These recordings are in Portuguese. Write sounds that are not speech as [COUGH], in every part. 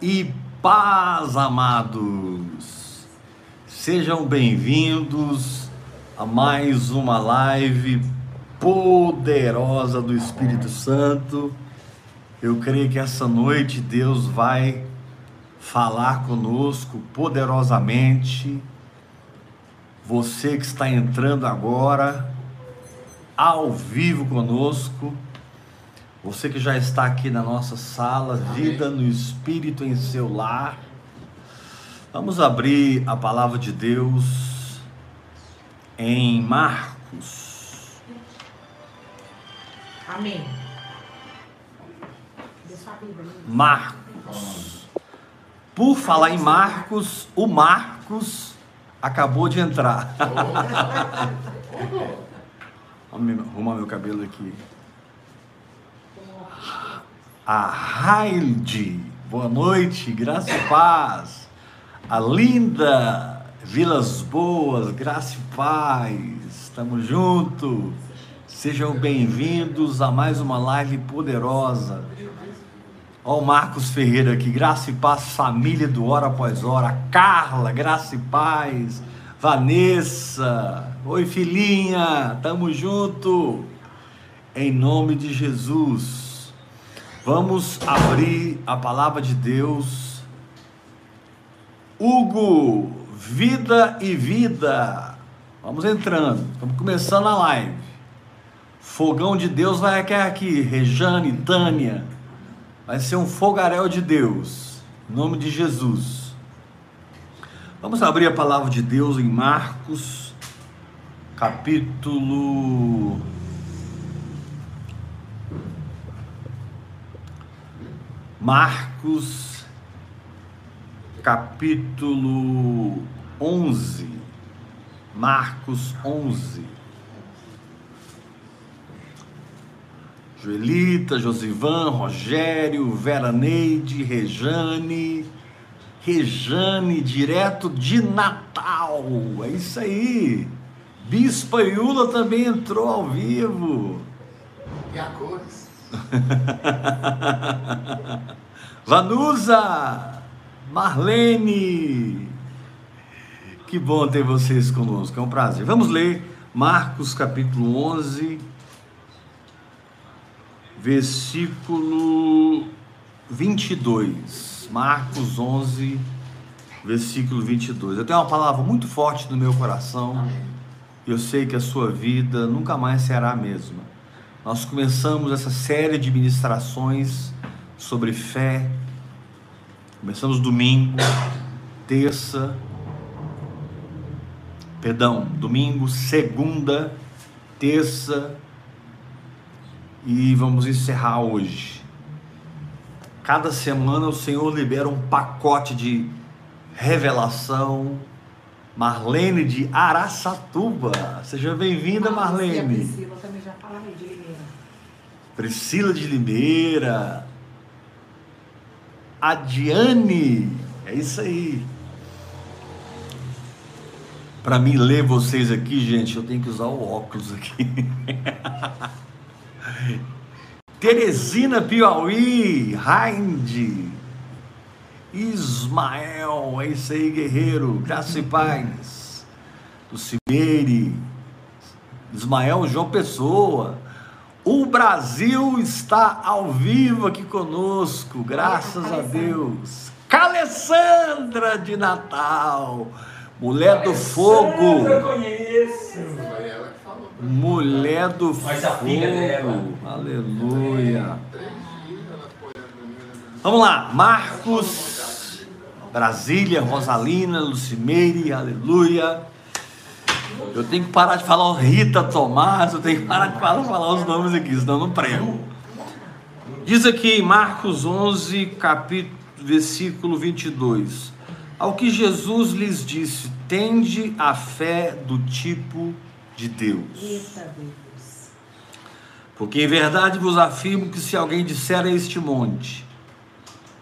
e paz, amados. Sejam bem-vindos a mais uma live poderosa do Espírito Santo. Eu creio que essa noite Deus vai falar conosco poderosamente. Você que está entrando agora ao vivo conosco, você que já está aqui na nossa sala, Vida no Espírito em seu lar. Vamos abrir a palavra de Deus em Marcos. Amém. Marcos. Por falar em Marcos, o Marcos acabou de entrar. [LAUGHS] Vamos arrumar meu cabelo aqui. A Railde, boa noite, graça e paz. A linda Vilas Boas, graça e paz. Estamos juntos. Sejam bem-vindos a mais uma live poderosa. Ó o Marcos Ferreira aqui, graça e paz, família do Hora Após Hora. Carla, graça e paz. Vanessa, oi filhinha, tamo junto. Em nome de Jesus. Vamos abrir a palavra de Deus. Hugo, vida e vida. Vamos entrando. Estamos começando a live. Fogão de Deus vai aqui, Rejane, Tânia. Vai ser um fogaréu de Deus. Em nome de Jesus. Vamos abrir a palavra de Deus em Marcos, capítulo. Marcos, capítulo 11. Marcos 11. Joelita, Josivan, Rogério, Vera Neide, Rejane, Rejane, direto de Natal. É isso aí. Bispa Iula também entrou ao vivo. E a cores. [LAUGHS] Vanusa, Marlene. Que bom ter vocês conosco, é um prazer. Vamos ler Marcos capítulo 11, versículo 22. Marcos 11, versículo 22. Eu tenho uma palavra muito forte no meu coração. Eu sei que a sua vida nunca mais será a mesma. Nós começamos essa série de ministrações sobre fé. Começamos domingo, terça, perdão, domingo, segunda, terça e vamos encerrar hoje. Cada semana o Senhor libera um pacote de revelação. Marlene de Araçatuba. Seja bem-vinda, Marlene. Priscila também já fala de Limeira. Priscila de Limeira. A Diane. É isso aí. Para mim ler vocês aqui, gente, eu tenho que usar o óculos aqui. [LAUGHS] Teresina Piauí, Hind, Ismael, é isso aí, guerreiro, graça e paz. Do Cimeire, Ismael João Pessoa. O Brasil está ao vivo aqui conosco, graças a Deus. Calessandra de Natal, mulher do fogo. Eu conheço. Mulher do Mas a filha dela. fogo. Aleluia. Três dias ela apoiando a menina. Vamos lá, Marcos, Brasília, Rosalina, Lucimeire, aleluia. Eu tenho que parar de falar Rita Tomás, eu tenho que parar de falar, falar os nomes aqui, senão eu não prego. Diz aqui em Marcos 11, capítulo, versículo 22. Ao que Jesus lhes disse, tende a fé do tipo de Deus. Porque em verdade vos afirmo que se alguém disser a este monte,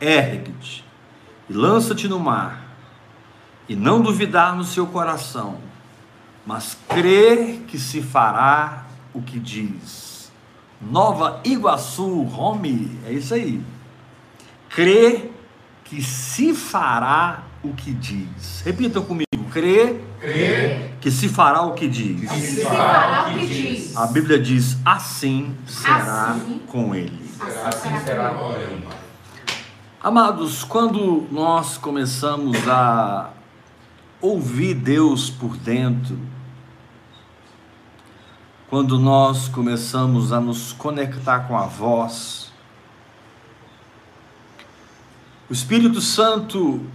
ergue-te e lança-te no mar, e não duvidar no seu coração, mas crer que se fará o que diz. Nova Iguaçu, Home, é isso aí. Crer que se fará o que diz. Repita comigo: crê, Crê que se fará o que diz. que se fará o que diz. A Bíblia diz: assim será Assim. com ele. Assim será com ele. Amados, quando nós começamos a ouvir Deus por dentro, quando nós começamos a nos conectar com a voz, o Espírito Santo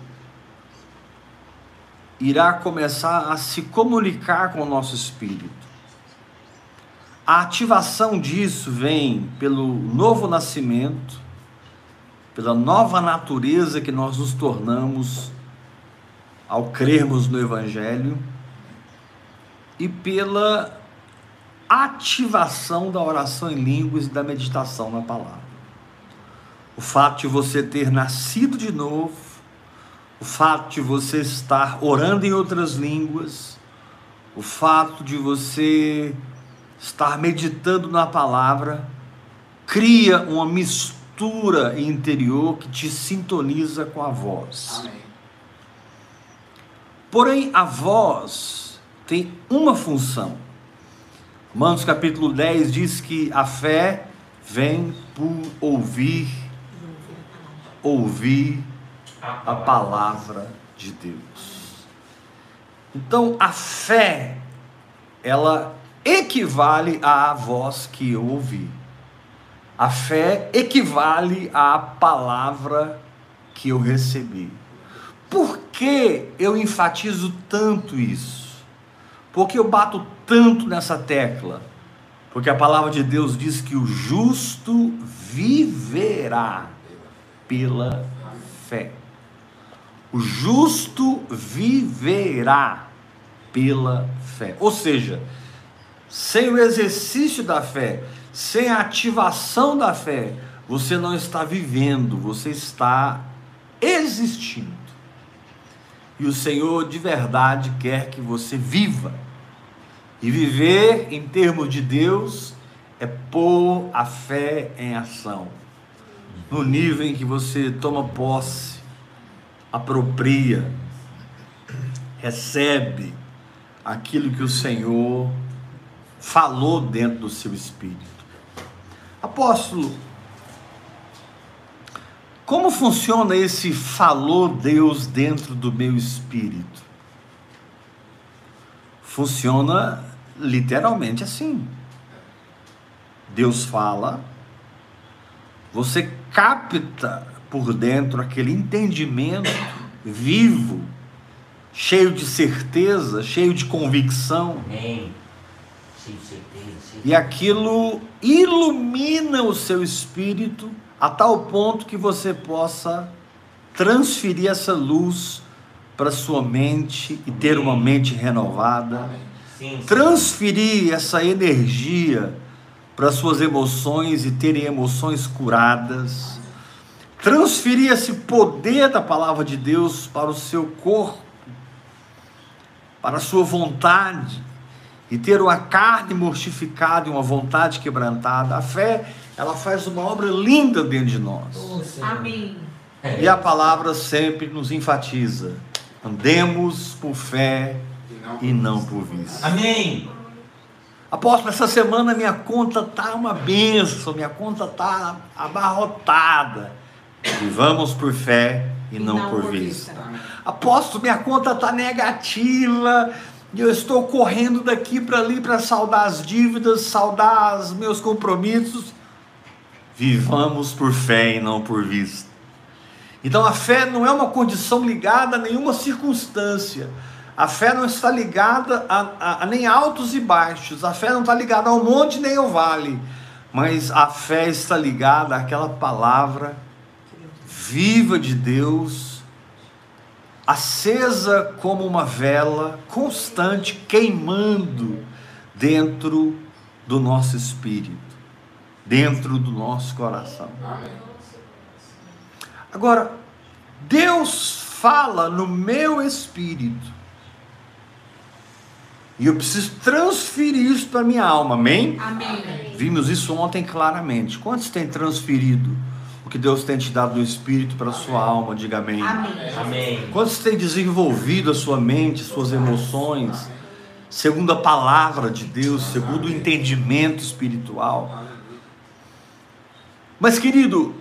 irá começar a se comunicar com o nosso espírito. A ativação disso vem pelo novo nascimento, pela nova natureza que nós nos tornamos ao crermos no Evangelho e pela ativação da oração em línguas e da meditação na palavra. O fato de você ter nascido de novo, o fato de você estar orando em outras línguas, o fato de você estar meditando na palavra, cria uma mistura interior que te sintoniza com a voz. Amém. Porém, a voz tem uma função. Romanos capítulo 10 diz que a fé vem por ouvir, ouvir a palavra de Deus. Então, a fé, ela equivale à voz que eu ouvi. A fé equivale à palavra que eu recebi. Por que eu enfatizo tanto isso? Porque eu bato tanto nessa tecla? Porque a palavra de Deus diz que o justo viverá pela fé. O justo viverá pela fé. Ou seja, sem o exercício da fé, sem a ativação da fé, você não está vivendo, você está existindo. E o Senhor de verdade quer que você viva. E viver em termos de Deus é pôr a fé em ação. No nível em que você toma posse, apropria, recebe aquilo que o Senhor falou dentro do seu espírito. Apóstolo, como funciona esse falou Deus dentro do meu espírito? Funciona literalmente assim. Deus fala, você capta por dentro aquele entendimento vivo, cheio de certeza, cheio de convicção, Amém. Sim, certeza. sim. e aquilo ilumina o seu espírito a tal ponto que você possa transferir essa luz para sua mente e ter uma mente renovada, Sim, sim. transferir essa energia para suas emoções e terem emoções curadas, transferir esse poder da palavra de Deus para o seu corpo, para a sua vontade e ter uma carne mortificada e uma vontade quebrantada. A fé, ela faz uma obra linda dentro de nós. Senhor. Amém. E a palavra sempre nos enfatiza: andemos por fé e não por vista. Amém. Apóstolo, essa semana minha conta tá uma benção, minha conta tá abarrotada. Vivamos por fé e, não, por, vista. Apóstolo, minha conta tá negativa. E eu estou correndo daqui para ali para saldar as dívidas, saldar os meus compromissos. Vivamos por fé e não por vista. Então a fé não é uma condição ligada a nenhuma circunstância. A fé não está ligada a, a- a nem altos e baixos. A fé não está ligada ao monte nem ao vale. Mas a fé está ligada àquela palavra viva de Deus, acesa como uma vela, constante, queimando dentro do nosso espírito, dentro do nosso coração. Agora, Deus fala no meu espírito. E eu preciso transferir isso para minha alma, amém? Amém. Vimos isso ontem claramente. Quantos têm transferido que Deus tem te dado no Espírito para a sua alma? Diga amém. Amém. Amém. Quantos têm desenvolvido a sua mente, suas emoções, segundo a palavra de Deus, segundo o entendimento espiritual? Mas, querido,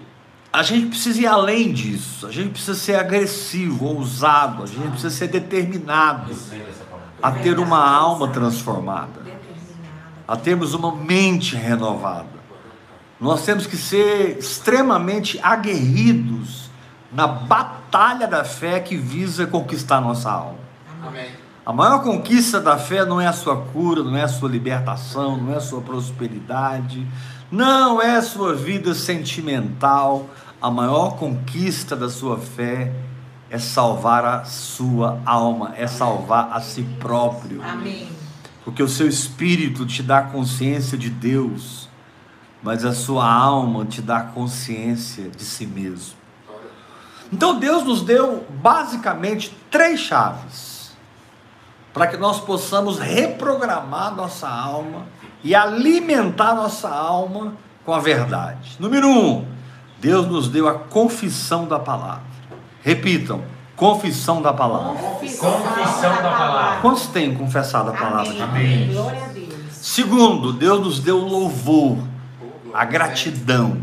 a gente precisa ir além disso, a gente precisa ser agressivo, ousado, a gente precisa ser determinado a ter uma alma transformada, a termos uma mente renovada. Nós temos que ser extremamente aguerridos na batalha da fé que visa conquistar nossa alma. Amém. A maior conquista da fé não é a sua cura, não é a sua libertação, não é a sua prosperidade, não é a sua vida sentimental. A maior conquista da sua fé é salvar a sua alma, é salvar a si próprio. Amém. Porque o seu espírito te dá consciência de Deus, mas a sua alma te dá consciência de si mesmo. Então Deus nos deu basicamente três chaves para que nós possamos reprogramar nossa alma e alimentar nossa alma com a verdade. Número um, Deus nos deu a confissão da palavra. Repitam, confissão da palavra. Confissão da palavra. Quantos têm confessado a palavra de Amém. Deus? Glória a Deus. Segundo, Deus nos deu o louvor, a gratidão.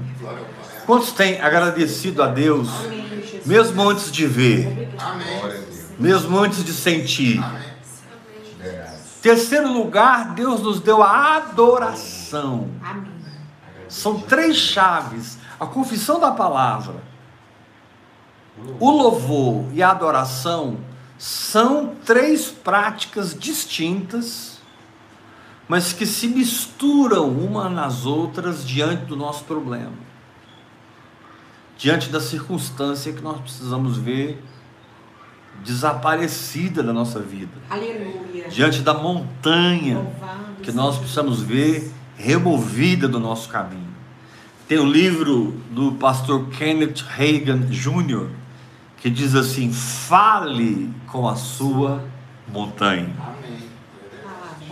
Quantos têm agradecido a Deus, mesmo antes de ver, mesmo antes de sentir? Terceiro lugar, Deus nos deu a adoração. São três chaves: a confissão da palavra, o louvor e a adoração são três práticas distintas, mas que se misturam uma nas outras diante do nosso problema, diante da circunstância que nós precisamos ver desaparecida da nossa vida, Aleluia. diante da montanha Louvado que nós precisamos ver removida do nosso caminho. Tem um livro do pastor Kenneth Reagan Jr. que diz assim: fale com a sua montanha.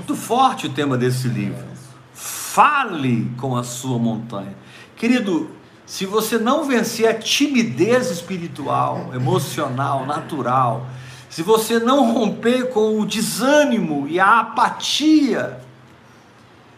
Muito forte o tema desse livro. Fale com a sua montanha. Querido, se você não vencer a timidez espiritual, emocional, natural, se você não romper com o desânimo e a apatia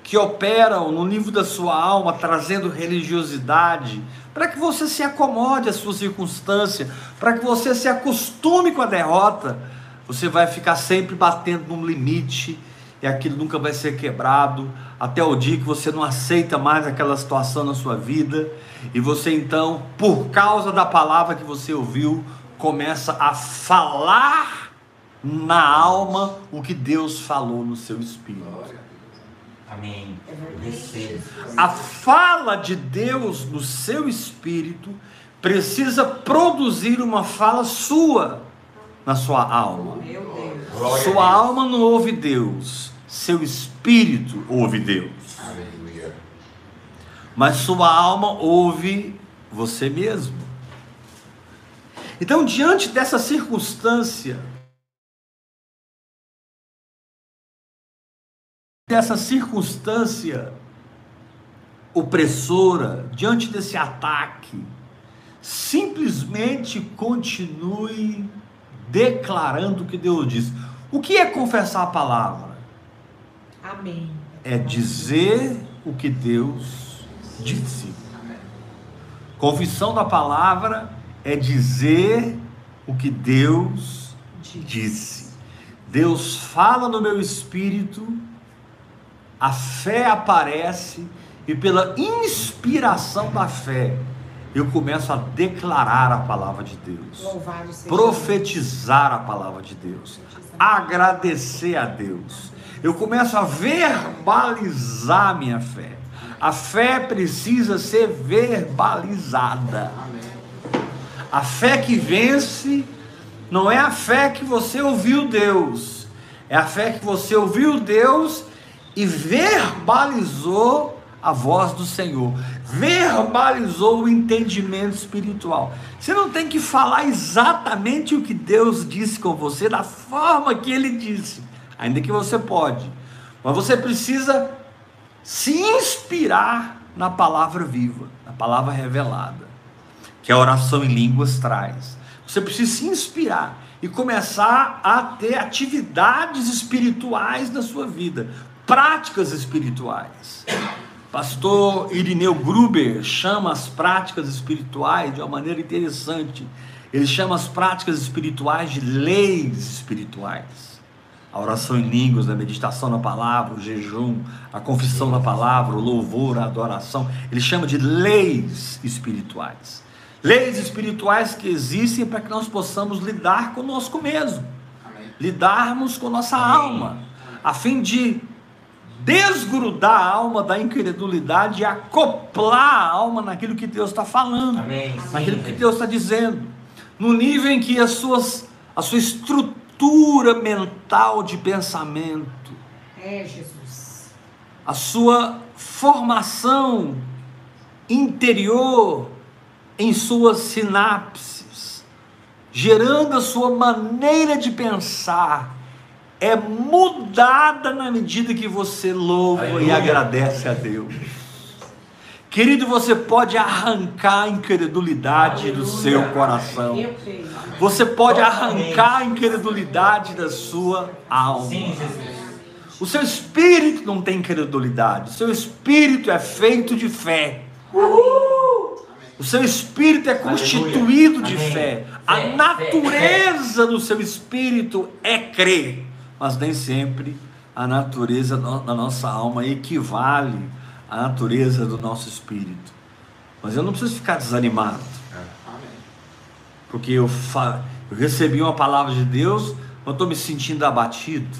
que operam no nível da sua alma, trazendo religiosidade, para que você se acomode à sua circunstância, para que você se acostume com a derrota, você vai ficar sempre batendo num limite e aquilo nunca vai ser quebrado, até o dia que você não aceita mais aquela situação na sua vida, e você então, por causa da palavra que você ouviu, começa a falar na alma o que Deus falou no seu espírito. Amém. É. A fala de Deus no seu espírito precisa produzir uma fala sua na sua alma. Meu Deus. Sua alma não ouve Deus, seu espírito ouve Deus. Aleluia. Mas sua alma ouve você mesmo. Então, diante dessa circunstância, dessa circunstância opressora, diante desse ataque, simplesmente continue declarando o que Deus diz. O que é confessar a palavra? Amém. é dizer o que Deus disse. Confissão da palavra é dizer o que Deus disse. Deus fala no meu espírito, a fé aparece e pela inspiração da fé eu começo a declarar a palavra de Deus profetizar a palavra de Deus, agradecer a Deus. Eu começo a verbalizar minha fé. A fé precisa ser verbalizada. A fé que vence não é a fé que você ouviu Deus, é a fé que você ouviu Deus e verbalizou a voz do Senhor, verbalizou o entendimento espiritual. Você não tem que falar exatamente o que Deus disse com você, da forma que Ele disse, ainda que você pode, mas você precisa se inspirar na palavra viva, na palavra revelada. que a oração em línguas traz. Você precisa se inspirar e começar a ter atividades espirituais na sua vida, práticas espirituais. Pastor Irineu Gruber chama as práticas espirituais de uma maneira interessante. Ele chama as práticas espirituais de leis espirituais a oração em línguas, a meditação na palavra, o jejum, a confissão na palavra, o louvor, a adoração. Ele chama de leis espirituais. Leis espirituais que existem para que nós possamos lidar conosco mesmo, lidarmos com nossa alma, a fim de desgrudar a alma da incredulidade e acoplar a alma naquilo que Deus está falando, Amém. naquilo que Deus está dizendo, no nível em que as suas, a sua estrutura estrutura mental de pensamento. É, Jesus. A sua formação interior em suas sinapses, gerando a sua maneira de pensar, é mudada na medida que você louva Aleluia. e agradece a Deus. Querido, você pode arrancar a incredulidade do seu coração. Você pode arrancar a incredulidade da sua alma. O seu espírito não tem incredulidade. O seu espírito é feito de fé. O seu espírito é constituído de fé. A natureza do seu espírito é crer. Mas nem sempre a natureza da nossa alma equivale a natureza do nosso espírito. Mas eu não preciso ficar desanimado. Porque eu, fa... eu recebi uma palavra de Deus, mas estou me sentindo abatido.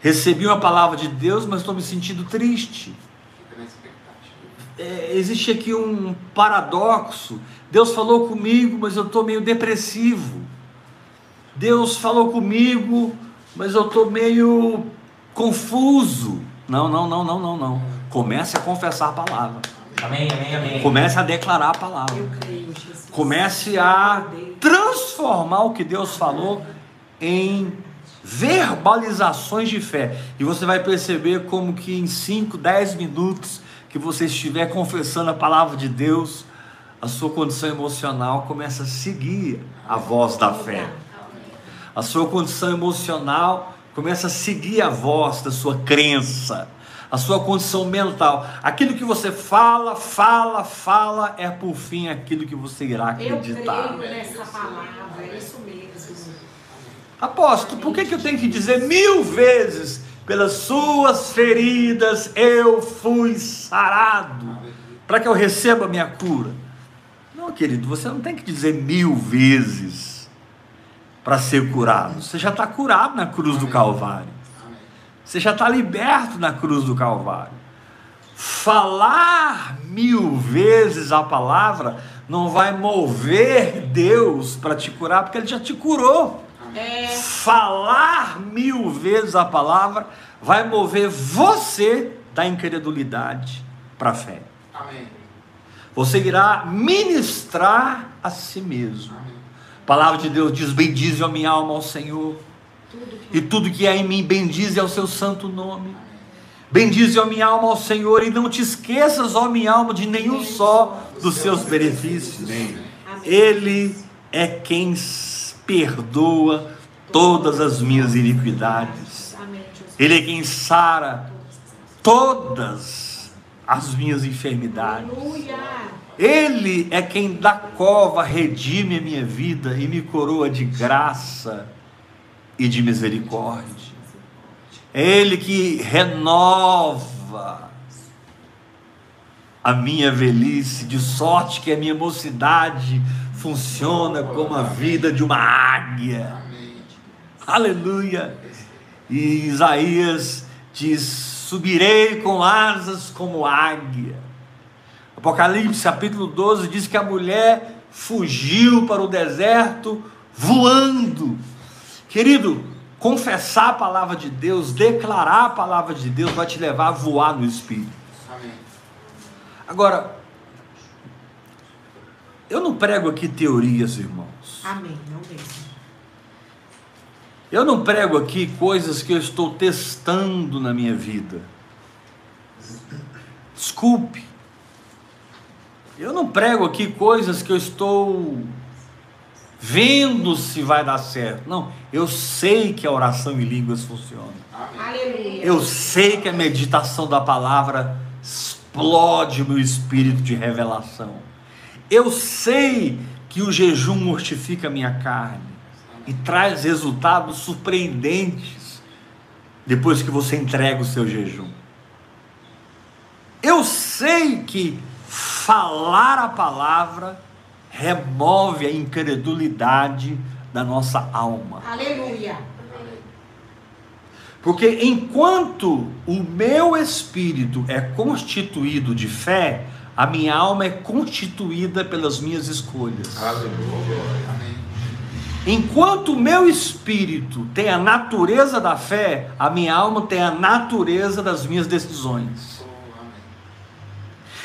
Recebi uma palavra de Deus, mas estou me sentindo triste. É, existe aqui um paradoxo. Deus falou comigo, mas eu estou meio depressivo. Deus falou comigo, mas eu estou meio confuso. Não, não, não, não, não, não. Comece a confessar a palavra. Amém, amém, amém. Comece a declarar a palavra. Comece a transformar o que Deus falou em verbalizações de fé. E você vai perceber como que em 5, 10 minutos que você estiver confessando a palavra de Deus, a sua condição emocional começa a seguir a voz da fé. A sua condição emocional começa a seguir a voz da sua crença a sua condição mental. Aquilo que você fala, fala, fala, é por fim aquilo que você irá acreditar. Eu creio nessa palavra, é isso mesmo. Apóstolo, por que, que eu tenho que dizer mil vezes, pelas suas feridas eu fui sarado, para que eu receba a minha cura? Não, querido, você não tem que dizer mil vezes para ser curado. Você já está curado na cruz do Calvário. Você já está liberto na cruz do Calvário. Falar mil vezes a palavra não vai mover Deus para te curar, porque Ele já te curou. É. Falar mil vezes a palavra vai mover você da incredulidade para a fé. Amém. Você irá ministrar a si mesmo. Amém. A palavra de Deus diz: Bendize a minha alma ao Senhor e tudo que há em mim, bendize ao seu santo nome. Bendize, ó minha alma, ao Senhor, e não te esqueças, ó minha alma, de nenhum só dos seus benefícios. Ele é quem perdoa todas as minhas iniquidades. Ele é quem sara todas as minhas enfermidades. Ele é quem da cova redime a minha vida e me coroa de graça e de misericórdia. É Ele que renova a minha velhice, de sorte que a minha mocidade funciona como a vida de uma águia. Aleluia! E Isaías diz: Subirei com asas como águia. Apocalipse capítulo 12 diz que a mulher fugiu para o deserto voando Querido, confessar a palavra de Deus, declarar a palavra de Deus vai te levar a voar no Espírito. Amém. Agora, eu não prego aqui teorias, irmãos. Amém, não mesmo. Eu não prego aqui coisas que eu estou testando na minha vida. Desculpe. Eu não prego aqui coisas que eu estou vendo se vai dar certo. Não, eu sei que a oração em línguas funciona. Aleluia. Eu sei que a meditação da palavra explode o meu espírito de revelação. Eu sei que o jejum mortifica a minha carne e traz resultados surpreendentes depois que você entrega o seu jejum. Eu sei que falar a palavra remove a incredulidade da nossa alma. Aleluia. Porque enquanto o meu espírito é constituído de fé, a minha alma é constituída pelas minhas escolhas. Aleluia. Amém. Enquanto o meu espírito tem a natureza da fé, a minha alma tem a natureza das minhas decisões.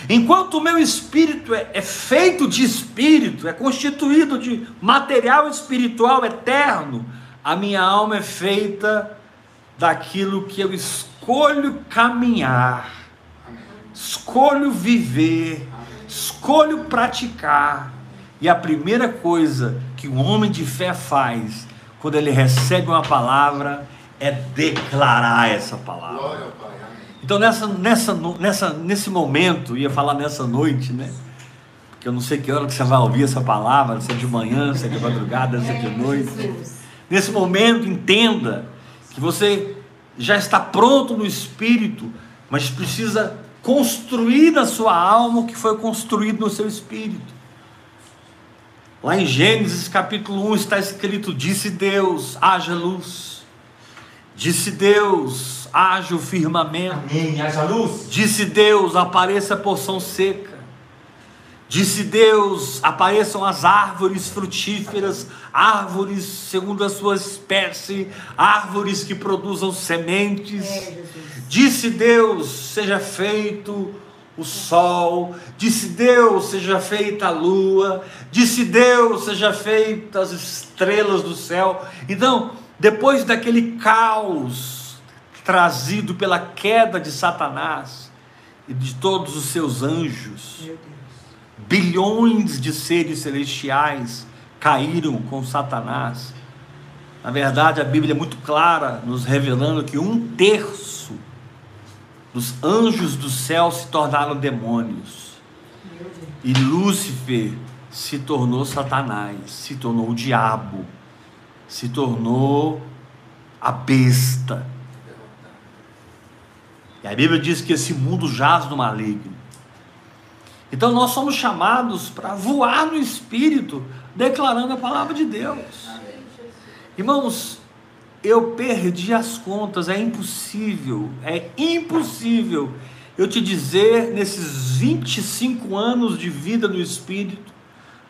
Enquanto o meu espírito é, é feito de espírito, é constituído de material espiritual eterno, a minha alma é feita daquilo que eu escolho caminhar, escolho viver, escolho praticar. E a primeira coisa que um homem de fé faz quando ele recebe uma palavra é declarar essa palavra. Glória ao Pai. Amém. Então nessa, nessa, nessa, nesse momento, ia falar nessa noite, né? Porque eu não sei que hora que você vai ouvir essa palavra, se é de manhã, se é de madrugada, se é de noite. Jesus. Nesse momento, entenda que você já está pronto no espírito, mas precisa construir na sua alma o que foi construído no seu espírito. Lá em Gênesis capítulo 1 está escrito: Disse Deus, haja luz. Disse Deus, haja o firmamento. Amém. Haja luz. Disse Deus: apareça a porção seca. Disse Deus: apareçam as árvores frutíferas, árvores segundo a sua espécie, árvores que produzam sementes. É, Jesus. Disse Deus: seja feito o sol. Disse Deus: seja feita a lua. Disse Deus: seja feita as estrelas do céu. Então, depois daquele caos trazido pela queda de Satanás e de todos os seus anjos, bilhões de seres celestiais caíram com Satanás. Na verdade, a Bíblia é muito clara, nos revelando que um terço dos anjos do céu se tornaram demônios. E Lúcifer se tornou Satanás, se tornou o diabo, se tornou a besta. E a Bíblia diz que esse mundo jaz no maligno. Então nós somos chamados para voar no Espírito, declarando a palavra de Deus. Irmãos, eu perdi as contas, é impossível, é impossível eu te dizer nesses 25 anos de vida no Espírito,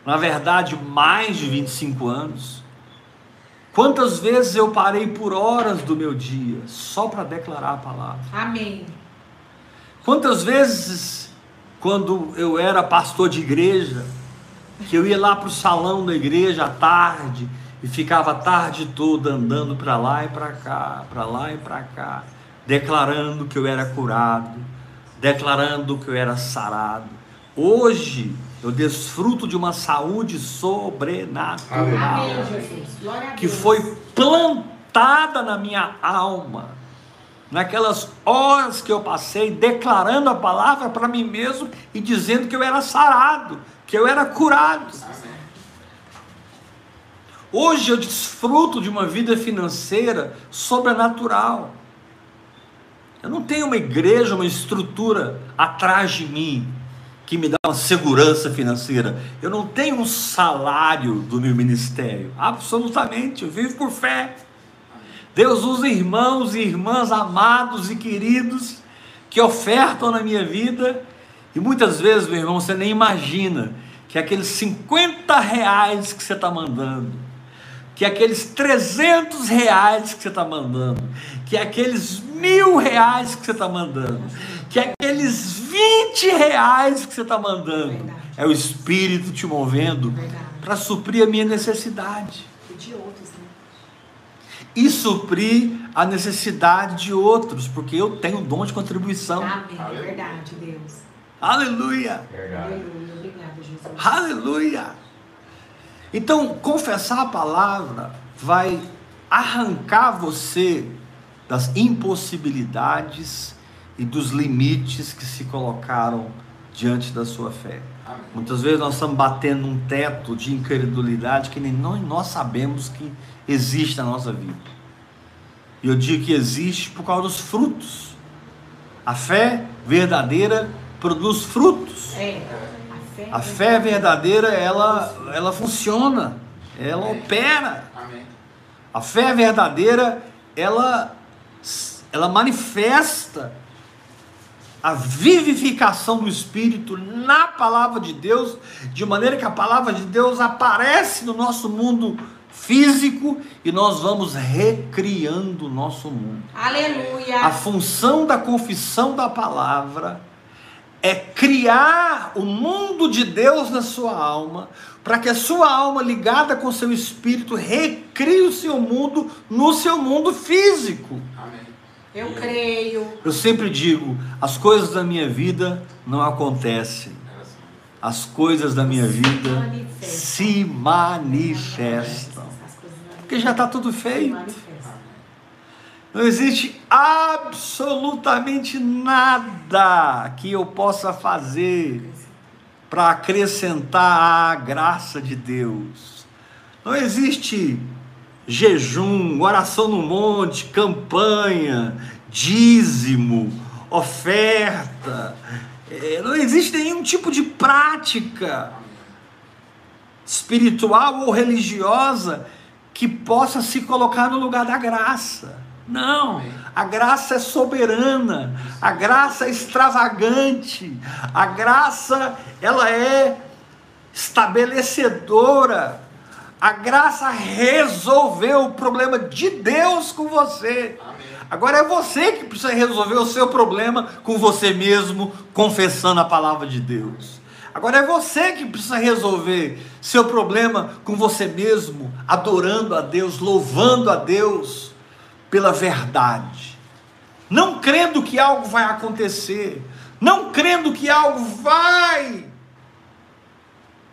na verdade mais de 25 anos, quantas vezes eu parei por horas do meu dia só para declarar a palavra. Amém. Quantas vezes, quando eu era pastor de igreja, que eu ia lá para o salão da igreja à tarde e ficava a tarde toda andando para lá e para cá, para lá e para cá, declarando que eu era curado, declarando que eu era sarado. Hoje eu desfruto de uma saúde sobrenatural. Amém, que foi plantada na minha alma, naquelas horas que eu passei declarando a palavra para mim mesmo e dizendo que eu era sarado, que eu era curado. Hoje eu desfruto de uma vida financeira sobrenatural. Eu não tenho uma igreja, uma estrutura atrás de mim que me dá uma segurança financeira. Eu não tenho um salário do meu ministério. Absolutamente, eu vivo por fé. Deus usa irmãos e irmãs amados e queridos que ofertam na minha vida. E muitas vezes, meu irmão, você nem imagina que aqueles 50 reais que você está mandando, que aqueles 300 reais que você está mandando, que aqueles mil reais que você está mandando, que aqueles 20 reais que você está mandando, Verdade. é o Espírito te movendo para suprir a minha necessidade E de outros, né? e suprir a necessidade de outros, porque eu tenho dom de contribuição. Amém. É Aleluia. verdade, Deus. Aleluia. Verdade. Aleluia. Obrigada, Jesus. Aleluia. Então, confessar a palavra vai arrancar você das impossibilidades e dos limites que se colocaram diante da sua fé. Amém. Muitas vezes nós estamos batendo um teto de incredulidade que nem nós, sabemos que existe na nossa vida. E eu digo que existe por causa dos frutos. A fé verdadeira produz frutos. É. A fé. Fé verdadeira, ela, ela funciona, ela opera. Amém. A fé verdadeira, ela, ela manifesta a vivificação do Espírito na palavra de Deus, de maneira que a palavra de Deus aparece no nosso mundo físico e nós vamos recriando o nosso mundo. A Aleluia. função da confissão da palavra é criar o mundo de Deus na sua alma, para que a sua alma ligada com o seu espírito recrie o seu mundo no seu mundo físico. Amém. Eu creio. Eu sempre digo, as coisas da minha vida não acontecem. As coisas da minha vida se manifestam. Porque já está tudo feito. Não existe absolutamente nada que eu possa fazer para acrescentar à graça de Deus. Não existe jejum, oração no monte, campanha, dízimo, oferta. É, Não existe nenhum tipo de prática espiritual ou religiosa que possa se colocar no lugar da graça. Não, a graça é soberana, a graça é extravagante, a graça ela é estabelecedora. A graça resolveu o problema de Deus com você. Agora é você que precisa resolver o seu problema com você mesmo, confessando a palavra de Deus. Agora é você que precisa resolver seu problema com você mesmo, adorando a Deus, louvando a Deus pela verdade. Não crendo que algo vai acontecer, não crendo que algo vai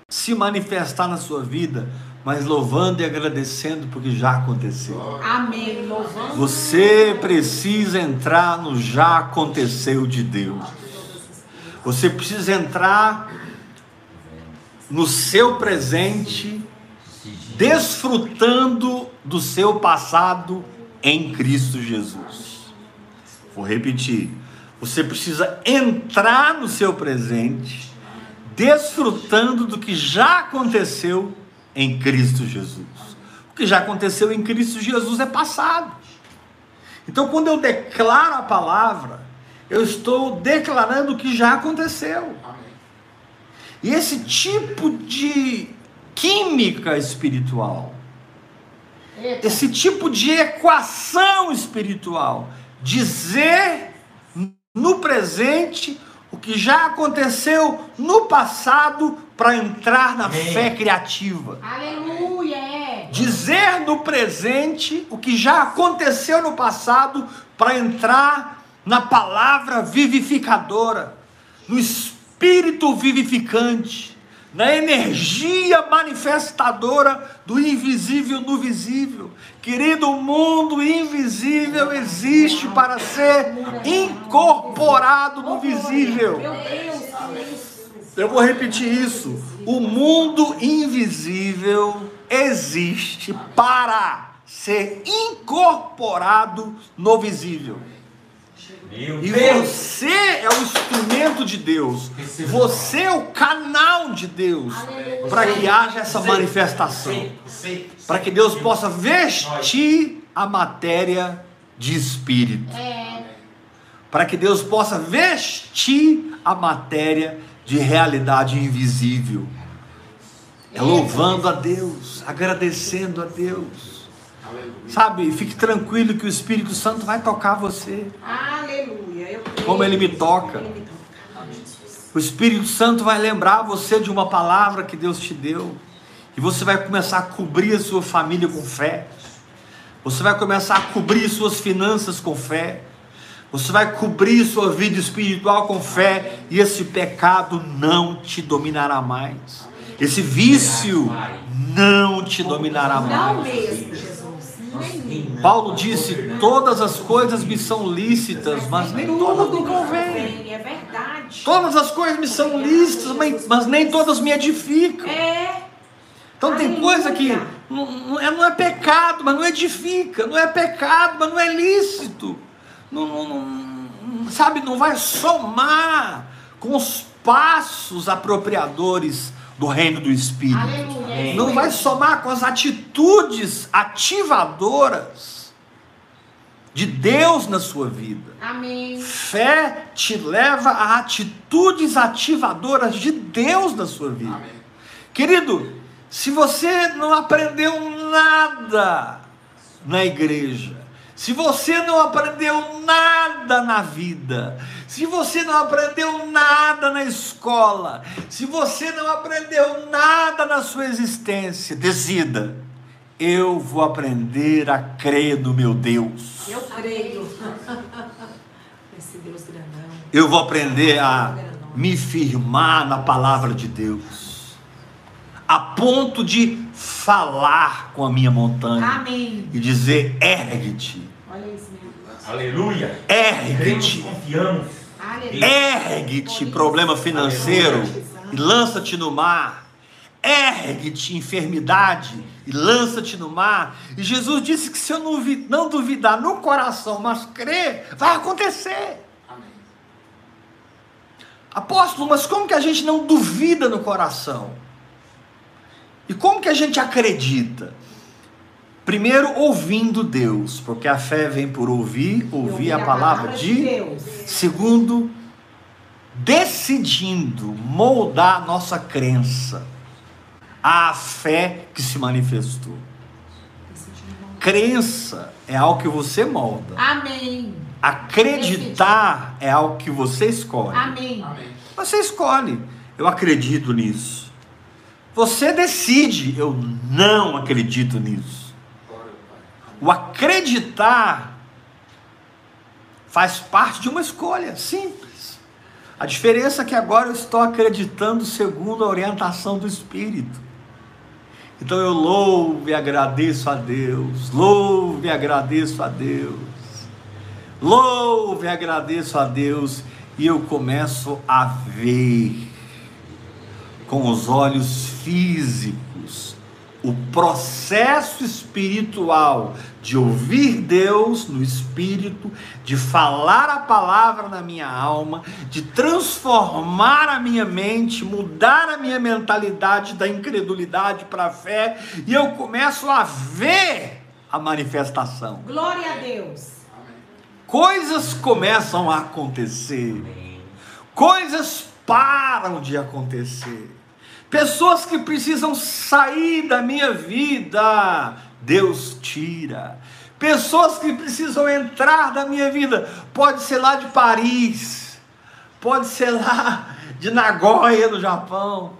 se manifestar na sua vida, mas louvando e agradecendo porque já aconteceu. Amém. Louvando. Você precisa entrar no já aconteceu de Deus. Você precisa entrar no seu presente, desfrutando do seu passado em Cristo Jesus. Vou repetir. Você precisa entrar no seu presente, desfrutando do que já aconteceu em Cristo Jesus. O que já aconteceu em Cristo Jesus é passado. Então, quando eu declaro a palavra, eu estou declarando o que já aconteceu. E esse tipo de química espiritual, esse tipo de equação espiritual, dizer no presente que já aconteceu no passado para entrar na Amém. fé criativa. Aleluia. É. Dizer no presente o que já aconteceu no passado para entrar na palavra vivificadora, no espírito vivificante, na energia manifestadora do invisível no visível. Querido, o mundo invisível existe para ser incorporado no visível. Eu vou repetir isso. O mundo invisível existe para ser incorporado no visível. Meu E Deus. você é o instrumento de Deus. Você é o canal de Deus para que haja essa manifestação. Para que Deus possa vestir a matéria de espírito. É. Para que Deus possa vestir a matéria de realidade invisível. É louvando a Deus, agradecendo a Deus. Aleluia. Sabe, fique tranquilo que o Espírito Santo vai tocar você. Aleluia. Como ele me toca. Ele me toca. O Espírito Santo vai lembrar você de uma palavra que Deus te deu. E você vai começar a cobrir a sua família com fé. Você vai começar a cobrir suas finanças com fé. Você vai cobrir sua vida espiritual com fé e esse pecado não te dominará mais. Esse vício não te dominará Não mais. mesmo, Jesus. Paulo disse: Todas as coisas me são lícitas, mas nem todas me convêm. É verdade. Todas as coisas me são lícitas, mas, nem todas me edificam. É. Então tem coisa que não, não é, não é pecado, mas não edifica. Não é pecado, mas não é lícito. Não, não- não- sabe, não vai somar com os passos apropriadores do reino do Espírito. Aleluia. Não vai somar com as atitudes ativadoras de Deus na sua vida. Amém. Fé te leva a atitudes ativadoras de Deus na sua vida. Amém. Querido, se você não aprendeu nada na igreja, se você não aprendeu nada na vida, se você não aprendeu nada na escola, se você não aprendeu nada na sua existência, decida. Eu vou aprender a crer no meu Deus. Eu creio. [LAUGHS] Esse Deus grandão. Eu vou aprender a me firmar na palavra de Deus, a ponto de falar com a minha montanha Amém. e dizer: ergue-te, Olha isso mesmo. Aleluia. Ergue-te, confiamos. Ergue-te, problema financeiro, e lança-te no mar. Ergue-te, enfermidade, e lança-te no mar. E Jesus disse que se eu não, não duvidar no coração, mas crer, vai acontecer. Amém. Apóstolo, mas como que a gente não duvida no coração? E como que a gente acredita? Primeiro, ouvindo Deus, porque a fé vem por ouvir, ouvir a palavra de. Deus. Segundo, decidindo moldar a nossa crença à fé que se manifestou. Crença é algo que você molda. Amém. Acreditar é algo que você escolhe. Amém. Você escolhe. Eu acredito nisso. Você decide. Eu não acredito nisso. O acreditar faz parte de uma escolha simples. A diferença é que agora eu estou acreditando segundo a orientação do Espírito. Então eu louvo e agradeço a Deus, louvo e agradeço a Deus, louvo e agradeço a Deus, e eu começo a ver com os olhos físicos o processo espiritual de ouvir Deus no espírito, de falar a palavra na minha alma, de transformar a minha mente, mudar a minha mentalidade da incredulidade para a fé, e eu começo a ver a manifestação. Glória a Deus. Coisas começam a acontecer. Coisas param de acontecer. Pessoas que precisam sair da minha vida, Deus tira. Pessoas que precisam entrar da minha vida, pode ser lá de Paris, pode ser lá de Nagoya, no Japão,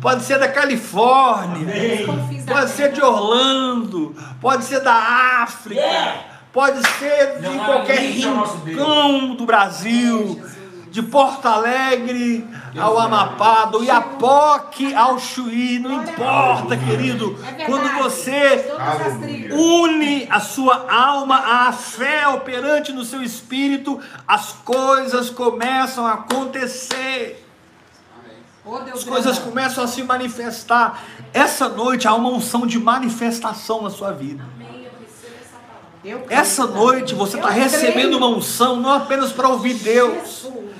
pode ser da Califórnia, Confis pode ser de Orlando, pode ser da África, pode ser de qualquer rincão do Brasil, de Porto Alegre ao Amapá, do Iapoque ao Chuí, não importa, querido, É quando você une a sua alma à fé operante no seu espírito, as coisas começam a acontecer. Deus As coisas começam a se manifestar. Essa noite há uma unção de manifestação na sua vida. Essa noite você está recebendo uma unção não apenas para ouvir Deus, Jesus.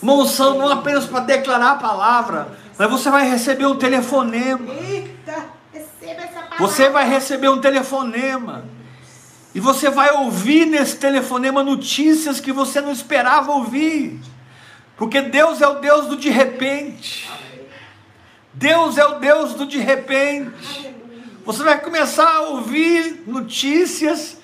Uma unção não apenas para declarar a palavra, mas você vai receber um telefonema. Eita, receba essa palavra. Você vai receber um telefonema. E você vai ouvir nesse telefonema notícias que você não esperava ouvir. Porque Deus é o Deus do de repente. Deus é o Deus do de repente. Você vai começar a ouvir notícias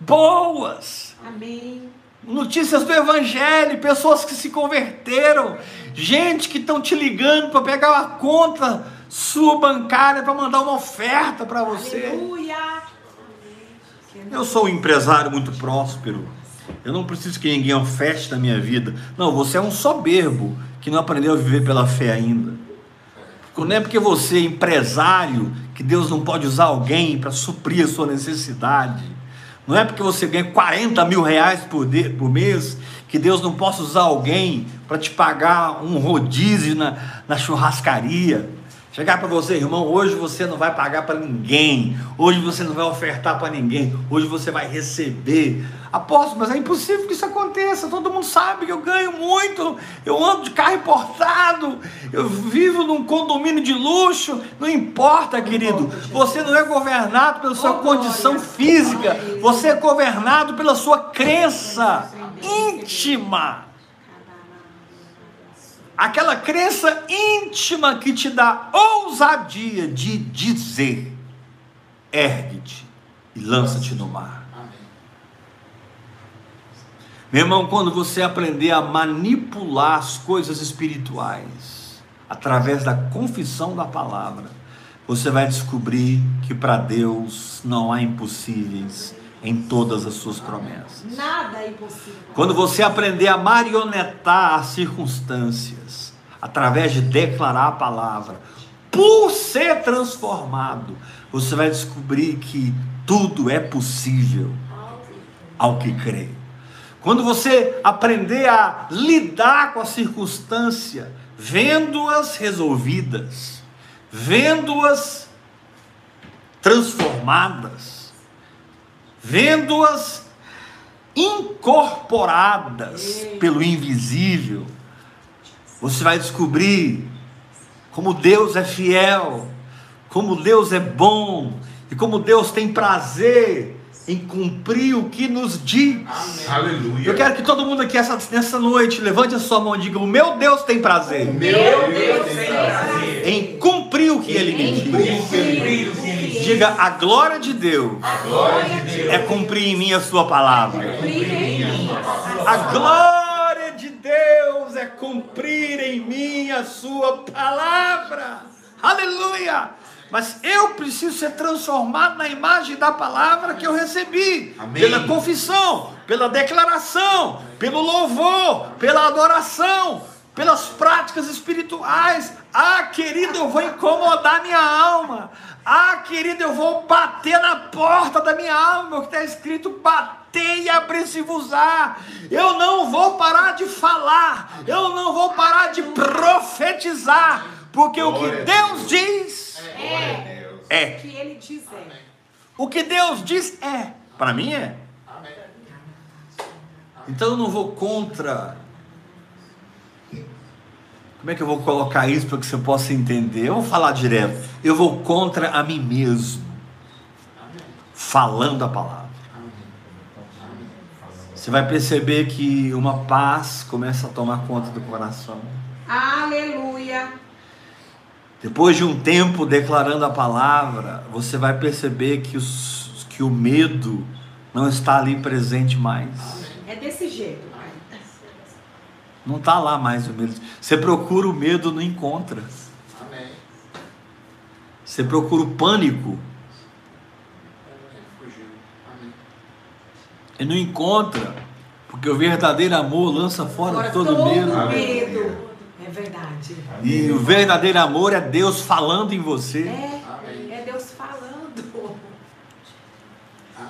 boas. Amém. Notícias do Evangelho, pessoas que se converteram, gente que estão te ligando para pegar a conta sua bancária para mandar uma oferta para você. Aleluia. Eu sou um empresário muito próspero. eu não preciso que ninguém oferte na minha vida. Não, você é um soberbo que não aprendeu a viver pela fé ainda. Não é porque você é empresário que Deus não pode usar alguém para suprir a sua necessidade. Não é porque você ganha 40 mil reais por, de, por mês que Deus não possa usar alguém para te pagar um rodízio na, na churrascaria. Chegar para você, irmão, hoje você não vai pagar para ninguém, hoje você não vai ofertar para ninguém, hoje você vai receber. Apóstolo, mas é impossível que isso aconteça, todo mundo sabe que eu ganho muito, eu ando de carro importado, eu vivo num condomínio de luxo, não importa, querido, você não é governado pela sua condição física, você é governado pela sua crença íntima aquela crença íntima que te dá ousadia de dizer: ergue-te e lança-te no mar. Meu irmão, quando você aprender a manipular as coisas espirituais através da confissão da palavra, você vai descobrir que para Deus não há impossíveis em todas as suas promessas. Nada é impossível. Quando você aprender a marionetar as circunstâncias, através de declarar a palavra, por ser transformado, você vai descobrir que tudo é possível ao que crê. Quando você aprender a lidar com a circunstância, vendo-as resolvidas, vendo-as transformadas, vendo-as incorporadas pelo invisível, você vai descobrir como Deus é fiel, como Deus é bom e como Deus tem prazer em cumprir o que nos diz. Aleluia. Eu quero que todo mundo aqui essa, nessa noite levante a sua mão e diga: O meu Deus tem prazer. Meu Deus tem prazer em cumprir o que ele me diz. Diga: A glória de Deus glória de Deus é cumprir em mim a sua palavra. Mim. A glória de Deus é cumprir em mim a sua palavra. Aleluia! Mas eu preciso ser transformado na imagem da palavra que eu recebi, Amém. pela confissão, pela declaração, pelo louvor, pela adoração, pelas práticas espirituais. Ah, querido, eu vou incomodar minha alma. Ah, querido, eu vou bater na porta da minha alma, o que está escrito: bater e abrir-se-vos-á. Eu não vou parar de falar, eu não vou parar de profetizar, porque o que Glória a Deus diz Glória a Deus. O é. que ele dizer. O que Deus diz é. Para mim é. Amém. Então eu não vou contra. Como é que eu vou colocar isso para que você possa entender? Eu vou falar direto. Eu vou contra a mim mesmo, falando a palavra. Você vai perceber que uma paz começa a tomar conta do coração. Aleluia. Depois de um tempo declarando a palavra, você vai perceber que, os, que o medo não está ali presente mais. É desse jeito. Não está lá mais o medo. Você procura o medo, não encontra. Amém. Você procura o pânico. Amém. e não encontra. Porque o verdadeiro amor lança fora Fora todo, medo. medo. É verdade. E o verdadeiro amor é Deus falando em você. É, Amém. é Deus falando.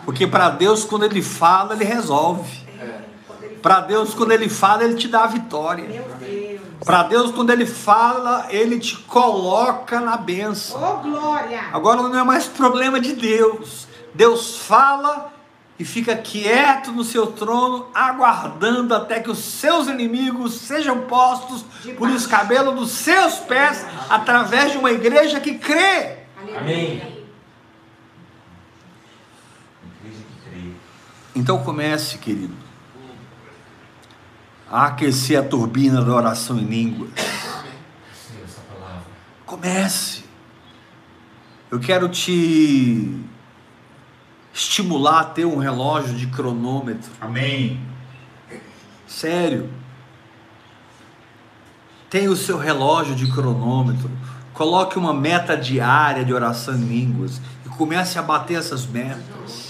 Porque para Deus, quando Ele fala, Ele resolve. Para Deus, quando Ele fala, Ele te dá a vitória. Meu Deus. Para Deus, quando Ele fala, Ele te coloca na benção. Ô, glória. Agora não é mais problema de Deus. Deus fala e fica quieto no seu trono, aguardando até que os seus inimigos sejam postos por escabelo dos seus pés, através de uma igreja que crê. Aleluia. Amém. Então comece, querido, a aquecer a turbina da oração em palavra. Comece. Eu quero te estimular a ter um relógio de cronômetro. Amém. Sério. Tenha o seu relógio de cronômetro. Coloque uma meta diária de oração em línguas e comece a bater essas metas.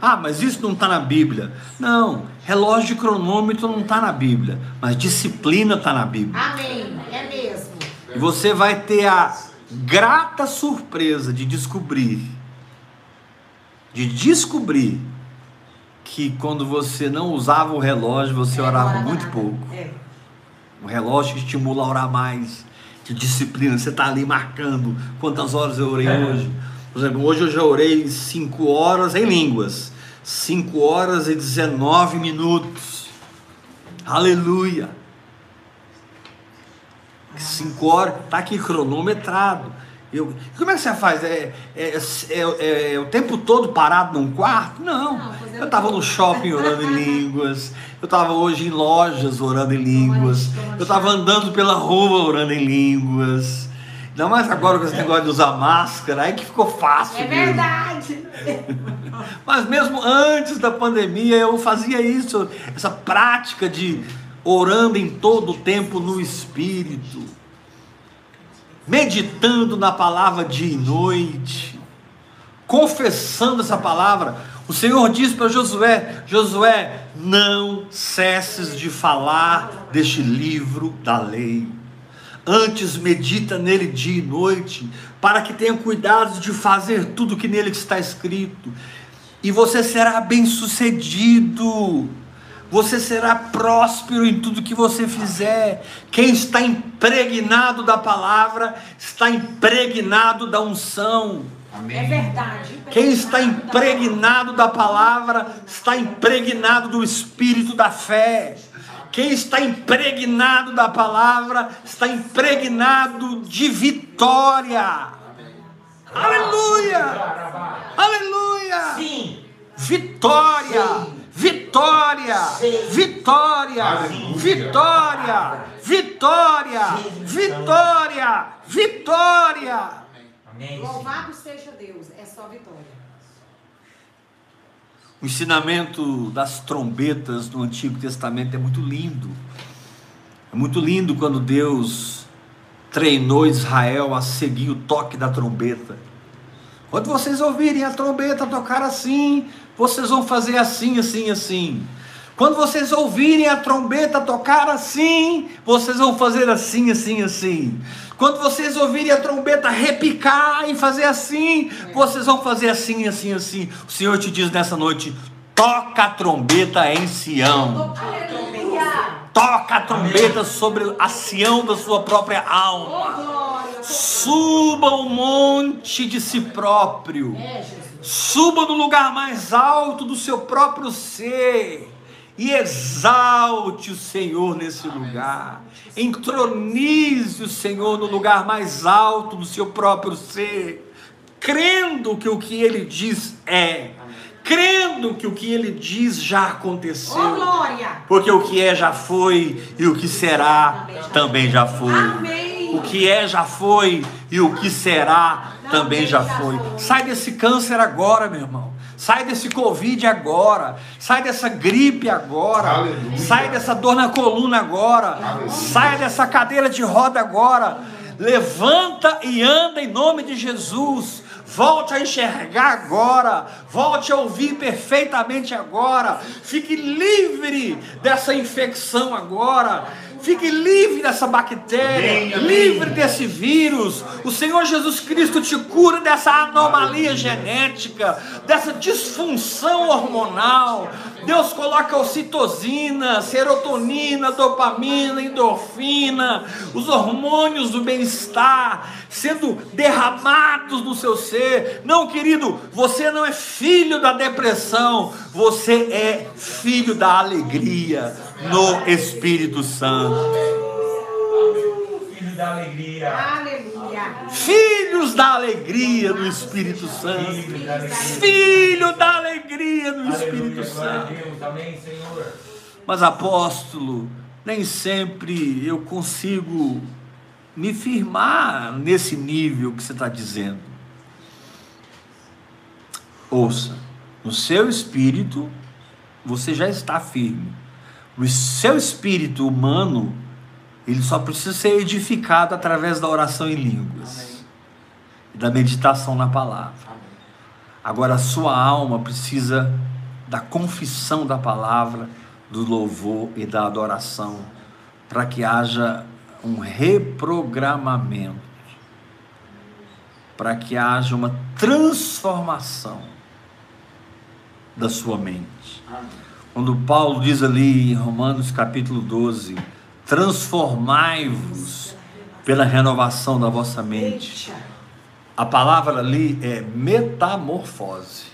Ah, mas isso não está na Bíblia. Não, relógio e cronômetro não está na Bíblia, mas disciplina está na Bíblia. Amém. É mesmo. E você vai ter a grata surpresa de descobrir, de descobrir que quando você não usava o relógio, você É, orava ora muito pouco. É. O relógio que estimula a orar mais, de disciplina. Você está ali marcando quantas horas eu orei hoje. Por exemplo, hoje eu já orei 5 horas em línguas. 5 horas e 19 minutos. Aleluia. 5 horas, está aqui cronometrado. Eu, como é que você faz? É, é, é- é o tempo todo parado num quarto? Não. Não, Eu estava no shopping orando em línguas. Eu estava hoje em lojas orando em línguas. Eu estava andando pela rua orando em línguas. Ainda mais agora com esse negócio de usar máscara, aí que ficou fácil. É mesmo. verdade. [LAUGHS] Mas mesmo antes da pandemia eu fazia isso, essa prática de orando em todo o tempo no Espírito, meditando na palavra dia e noite, confessando essa palavra. O Senhor diz para Josué: Josué, não cesses de falar deste livro da lei. Antes medita nele dia e noite, para que tenha cuidado de fazer tudo que nele está escrito, e você será bem-sucedido. Você será próspero em tudo que você fizer. Quem está impregnado da palavra, está impregnado da unção. É verdade. Quem está impregnado da palavra, está impregnado do espírito da fé. Quem está impregnado da palavra, está impregnado de vitória. Aleluia! Aleluia! Sim. Vitória! Vitória! Vitória! Vitória! Vitória! Vitória! Vitória! Amém. Louvado seja Deus. É só vitória. O ensinamento das trombetas no Antigo Testamento é muito lindo. É muito lindo quando Deus treinou Israel a seguir o toque da trombeta. Quando vocês ouvirem a trombeta tocar assim, vocês vão fazer assim, assim, assim. Quando vocês ouvirem a trombeta tocar assim, vocês vão fazer assim, assim, assim. Quando vocês ouvirem a trombeta repicar e fazer assim, vocês vão fazer assim, assim, assim. O Senhor te diz nessa noite: toca a trombeta em Sião. Toca a trombeta sobre a Sião da sua própria alma. Suba o monte de si próprio. Suba no lugar mais alto do seu próprio ser e exalte o Senhor nesse lugar. Entronize o Senhor no lugar mais alto do seu próprio ser, crendo que o que ele diz é, crendo que o que ele diz já aconteceu. Porque o que é já foi e o que será também já foi. O que é já foi e o que será também já foi. Sai desse câncer agora, meu irmão. Sai desse Covid agora. Sai dessa gripe agora. Aleluia. Sai dessa dor na coluna agora. Sai dessa cadeira de roda agora. Levanta e anda em nome de Jesus. Volte a enxergar agora. Volte a ouvir perfeitamente agora. Fique livre dessa infecção agora. Fique livre dessa bactéria, livre desse vírus. O Senhor Jesus Cristo te cura dessa anomalia genética, dessa disfunção hormonal. Deus coloca ocitocina, serotonina, dopamina, endorfina, os hormônios do bem-estar sendo derramados no seu ser. Não, querido, você não é filho da depressão, você é filho da alegria no Espírito Santo. Filho da alegria. Aleluia. Filhos da alegria no Espírito Santo. Filho da alegria. Filho da alegria no Espírito Aleluia, glória a Santo. Deus. Amém, Senhor. Mas apóstolo, nem sempre eu consigo me firmar nesse nível que você está dizendo. Ouça, no seu espírito você já está firme. O seu espírito humano, ele só precisa ser edificado através da oração em línguas e da meditação na palavra. Agora a sua alma precisa da confissão da palavra, do louvor e da adoração, para que haja um reprogramamento, para que haja uma transformação da sua mente. Quando Paulo diz ali em Romanos capítulo 12: transformai-vos pela renovação da vossa mente. A palavra ali é metamorfose.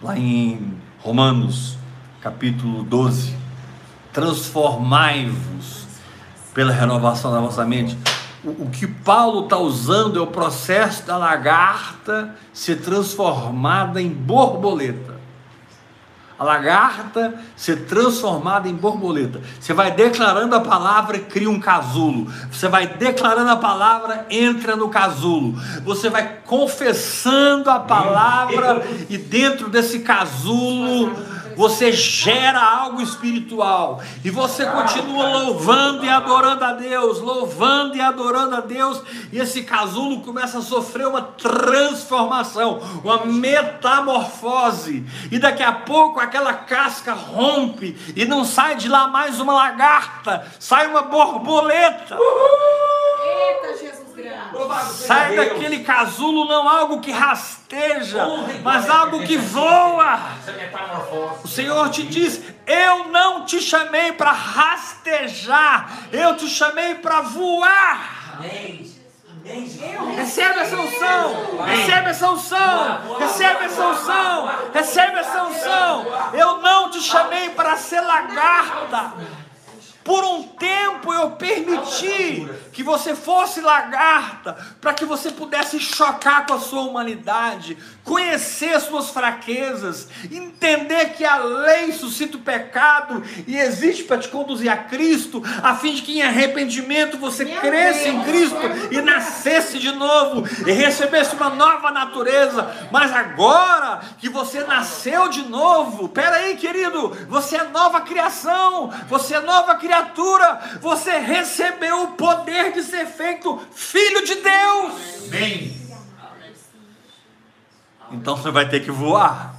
Lá em Romanos, capítulo 12. Transformai-vos pela renovação da vossa mente. O, o que Paulo está usando é o processo da lagarta ser transformada em borboleta. A lagarta ser transformada em borboleta. Você vai declarando a palavra e cria um casulo. Você vai declarando a palavra, entra no casulo. Você vai confessando a palavra e dentro desse casulo você gera algo espiritual. E você continua louvando e adorando a Deus, louvando e adorando a Deus, e esse casulo começa a sofrer uma transformação, uma metamorfose, e daqui a pouco aquela casca rompe e não sai de lá mais uma lagarta, sai uma borboleta. Eita, Jesus Sai daquele casulo não algo que rasteja, mas algo que voa. Metamorfose. O Senhor te diz: Eu não te chamei para rastejar, eu te chamei para voar. Amém. Recebe essa unção, recebe essa unção, recebe essa unção, recebe essa unção. Eu não te chamei para ser lagarta. Por um tempo eu permiti que você fosse lagarta, para que você pudesse chocar com a sua humanidade, conhecer suas fraquezas, entender que a lei suscita o pecado e existe para te conduzir a Cristo, a fim de que em arrependimento você Meu cresça em Deus. Cristo e nascesse de novo e recebesse uma nova natureza. Mas agora que você nasceu de novo, peraí, querido, você é nova criação, você é nova criatura, você recebeu o poder de ser feito filho de Deus. Amém. Então você vai ter que voar.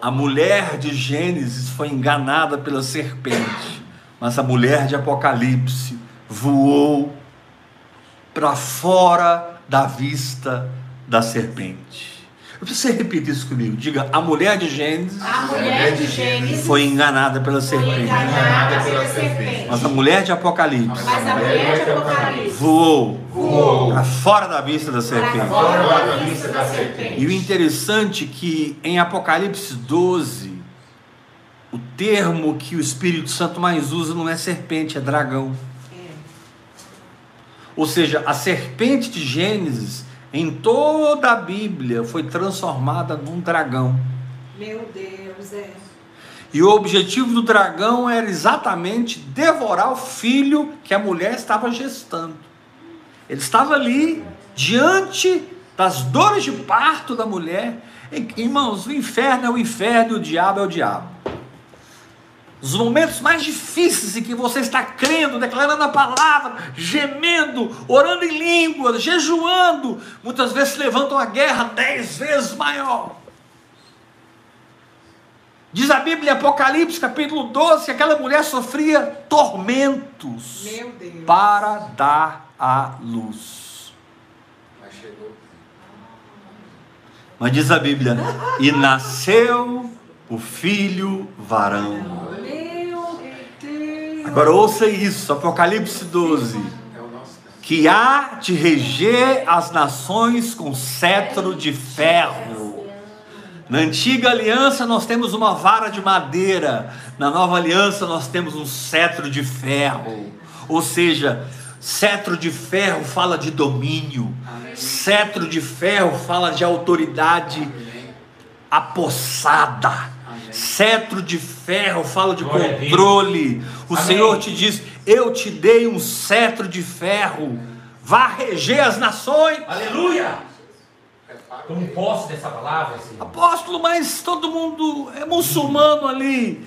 A mulher de Gênesis foi enganada pela serpente, mas a mulher de Apocalipse voou para fora da vista da serpente. Eu preciso repita isso comigo. Diga: a mulher de Gênesis A mulher de Gênesis foi enganada pela foi serpente, enganada pela serpente. mas a mulher de Apocalipse Mas a mulher de Apocalipse voou Voou. para fora da vista da serpente. fora da vista da serpente. E o interessante é que em Apocalipse 12, o termo que o Espírito Santo mais usa não é serpente, é dragão. É. Ou seja, a serpente de Gênesis, em toda a Bíblia, foi transformada num dragão. Meu Deus, é. E o objetivo do dragão era exatamente devorar o filho que a mulher estava gestando. Ele estava ali, diante das dores de parto da mulher. Irmãos, o inferno é o inferno e o diabo é o diabo. Os momentos mais difíceis em que você está crendo, declarando a palavra, gemendo, orando em línguas, jejuando, muitas vezes levantam a guerra dez vezes maior. Diz a Bíblia em Apocalipse capítulo 12 que aquela mulher sofria tormentos Meu Deus. para dar à luz. Mas chegou. Mas diz a Bíblia: e nasceu o filho varão. Agora ouça isso, Apocalipse 12. É. Que há de reger as nações com cetro de ferro. Na antiga aliança nós temos uma vara de madeira, na nova aliança nós temos um cetro de ferro. Ou seja, cetro de ferro fala de domínio, cetro de ferro fala de autoridade apossada. Cetro de ferro fala de Glória controle. O Amém. Senhor te diz: Eu te dei um cetro de ferro. Vá reger as nações. Aleluia. Tomo posse dessa palavra, Senhor. Apóstolo, mas todo mundo é muçulmano ali.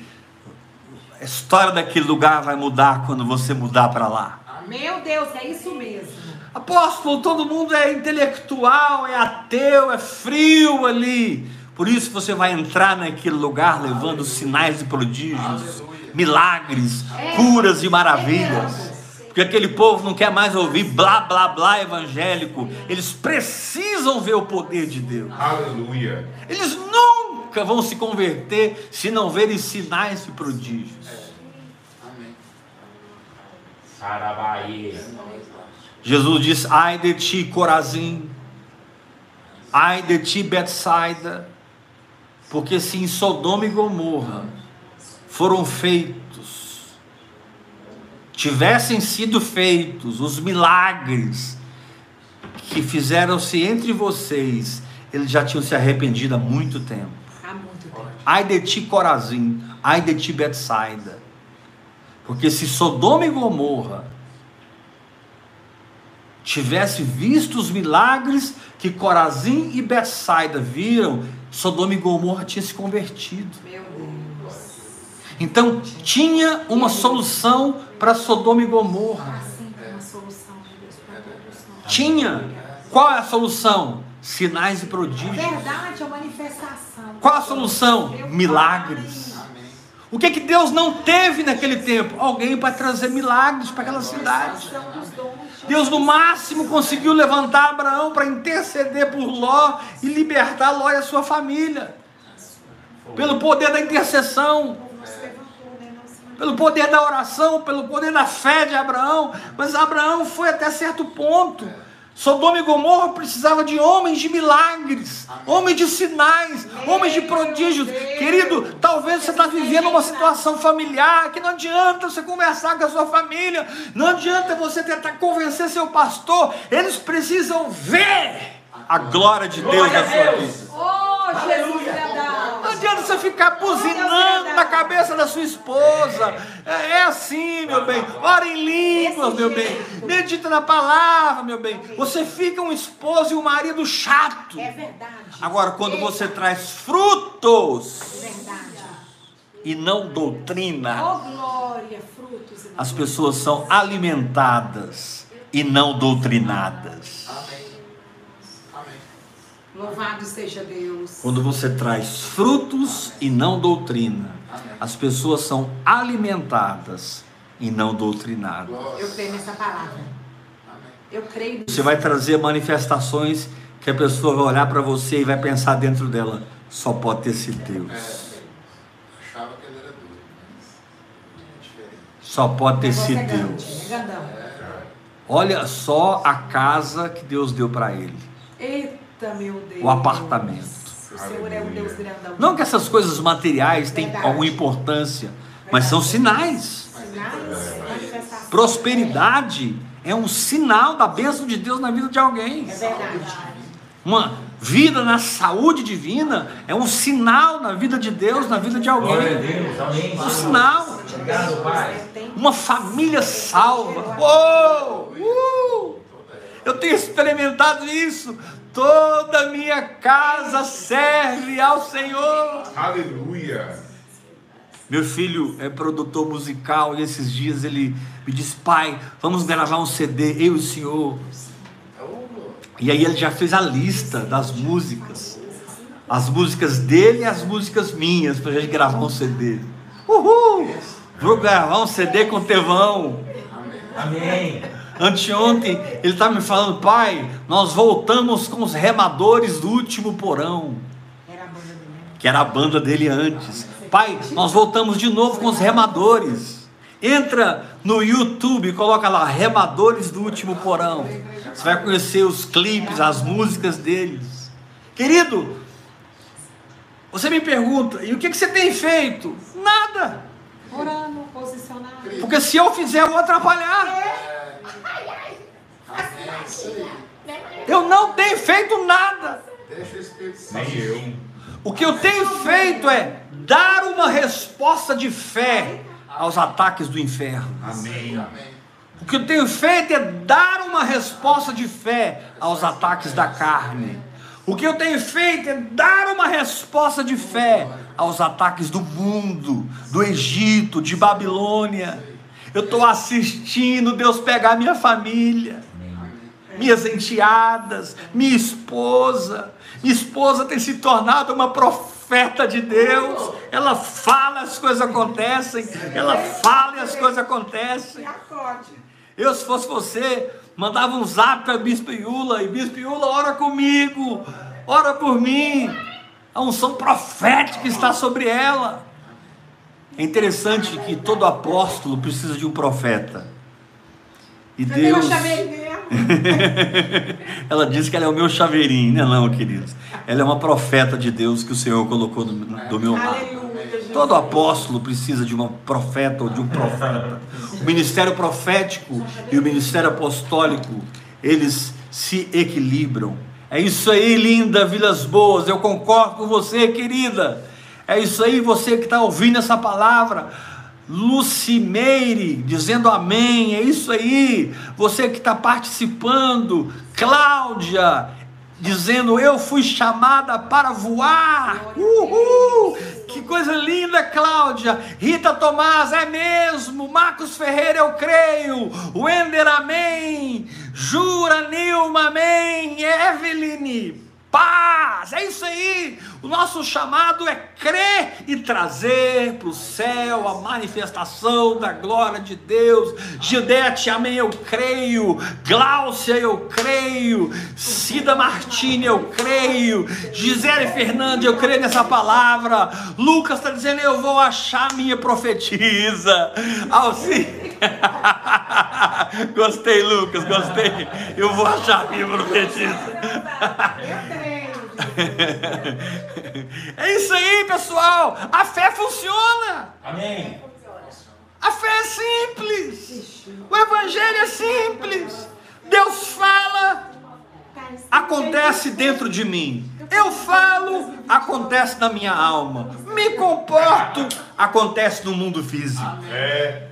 A história daquele lugar vai mudar quando você mudar para lá. Meu Deus, é isso mesmo. Apóstolo, todo mundo é intelectual, é ateu, é frio ali. Por isso você vai entrar naquele lugar levando sinais e prodígios, milagres, curas e maravilhas. Porque aquele povo não quer mais ouvir blá blá blá evangélico. Eles precisam ver o poder de Deus. Aleluia. Eles nunca vão se converter se não verem sinais e prodígios. Jesus diz: Ai de ti, Corazim, ai de ti, Betsaida, porque se em Sodoma e Gomorra foram feitos, tivessem sido feitos os milagres que fizeram-se entre vocês, eles já tinham se arrependido há muito tempo. Há muito tempo. Ai de ti, Corazim, ai de ti, Betsaida. Porque se Sodoma e Gomorra tivesse visto os milagres que Corazim e Betsaida viram, Sodoma e Gomorra tinha se convertido. Meu Deus. Então tinha uma solução para Sodoma e Gomorra. Nós. Tinha. Qual é a solução? Sinais e prodígios. Verdade, a manifestação. Qual a solução? Milagres. O que que Deus não teve naquele tempo? Alguém para trazer milagres para aquela cidade. Deus no máximo conseguiu levantar Abraão para interceder por Ló e libertar Ló e a sua família. Pelo poder da intercessão, pelo poder da oração, pelo poder da fé de Abraão. Mas Abraão foi até certo ponto. Sodoma e Gomorra precisava de homens de milagres, homens de sinais, homens de prodígios. Querido, talvez você está vivendo uma situação familiar que não adianta você conversar com a sua família, não adianta você tentar convencer seu pastor, eles precisam ver a glória de Deus na a sua vida. Oh, Jesus adianta você ficar buzinando na cabeça da sua esposa. É, é assim, meu bem. Ora em línguas, meu bem. Medita na palavra, meu bem. Você fica um esposo e um marido chato. É verdade. Agora, quando você traz frutos É verdade. e não doutrina, Oh, glória, frutos as pessoas são alimentadas e não doutrinadas. Amém. Louvado seja Deus. Quando você traz frutos e não doutrina, as pessoas são alimentadas e não doutrinadas. Eu creio nessa palavra. Amém. Eu creio. Você vai trazer manifestações que a pessoa vai olhar para você e vai pensar dentro dela: só pode ter sido Deus. É. Achava que ele era mas é diferente. Só pode ter é sido grande, Deus. Olha só a casa que Deus deu para ele. Eita, Deus. O apartamento. O Senhor é um Deus grandão. Não que essas coisas materiais tenham Verdade. alguma importância, mas são sinais. Sinais, manifestação. Prosperidade é um sinal da bênção de Deus na vida de alguém. É verdade. Uma vida na saúde divina é um sinal na vida de Deus, na vida de Glória a alguém. Deus. Amém. Um sinal. Obrigado, Pai. Uma família salva. Uou! Uh! Eu tenho experimentado isso. Toda a minha casa serve ao Senhor. Aleluia. Meu filho é produtor musical e esses dias ele me disse: Pai, vamos gravar um CD, eu e o senhor. E aí ele já fez a lista das músicas, as músicas dele e as músicas minhas, para a gente gravar um CD. Uhul! Vou gravar um CD com Tevão. Amém. Anteontem ele estava me falando, pai, nós voltamos com os remadores do último porão, Era a banda dele. que era a banda dele antes. Pai, nós voltamos de novo com os remadores. Entra no YouTube coloca lá, remadores do último porão. Você vai conhecer os clipes, as músicas deles. Querido, você me pergunta, e o que, que você tem feito? Nada. Orando, posicionado. Porque se eu fizer, eu vou atrapalhar. Amém. Eu não tenho feito nada. Nem eu. O que eu tenho feito é dar uma resposta de fé aos ataques do inferno. Amém. Amém. O que eu tenho feito é dar uma resposta de fé aos ataques da carne. O que eu tenho feito é dar uma resposta de fé aos ataques do mundo, do Egito, de Babilônia. Eu estou assistindo Deus pegar minha família. minhas enteadas, minha esposa. Minha esposa tem se tornado uma profeta de Deus. Ela fala, as coisas acontecem. Ela fala e as coisas acontecem. Eu, se fosse você, mandava um zap para Bispo Iula, e Bispo Iula, ora comigo, ora por mim. A unção profética está sobre ela. É interessante que todo apóstolo precisa de um profeta. E Cadê Deus. [LAUGHS] ela disse que ela é o meu chaveirinho, não é não, queridos. Ela é uma profeta de Deus que o Senhor colocou do, do meu lado. Todo apóstolo precisa de uma profeta ou de um profeta. O ministério profético e o ministério apostólico, eles se equilibram. É isso aí, linda Vilas Boas, eu concordo com você, querida. É isso aí, você que está ouvindo essa palavra. Lucimeire dizendo amém, é isso aí. Você que está participando, Cláudia dizendo eu fui chamada para voar. Uhul! Que coisa linda, Cláudia. Rita Tomás, é mesmo. Marcos Ferreira, eu creio. Wender, amém. Jura Nilma, amém. Eveline, paz. É isso aí. O nosso chamado é crer e trazer para o céu a manifestação da glória de Deus. Gildete, amém, eu creio. Gláucia, eu creio. Cida Martini, eu creio. Gisele Fernandes, eu creio nessa palavra. Lucas está dizendo, eu vou achar minha profetisa. Alci... [LAUGHS] gostei, Lucas, gostei. Eu vou achar minha profetisa. [LAUGHS] [LAUGHS] É isso aí, pessoal. A fé funciona. Amém. A fé é simples. O evangelho é simples. Deus fala, acontece dentro de mim. Eu falo, acontece na minha alma. Me comporto, acontece no mundo físico. É.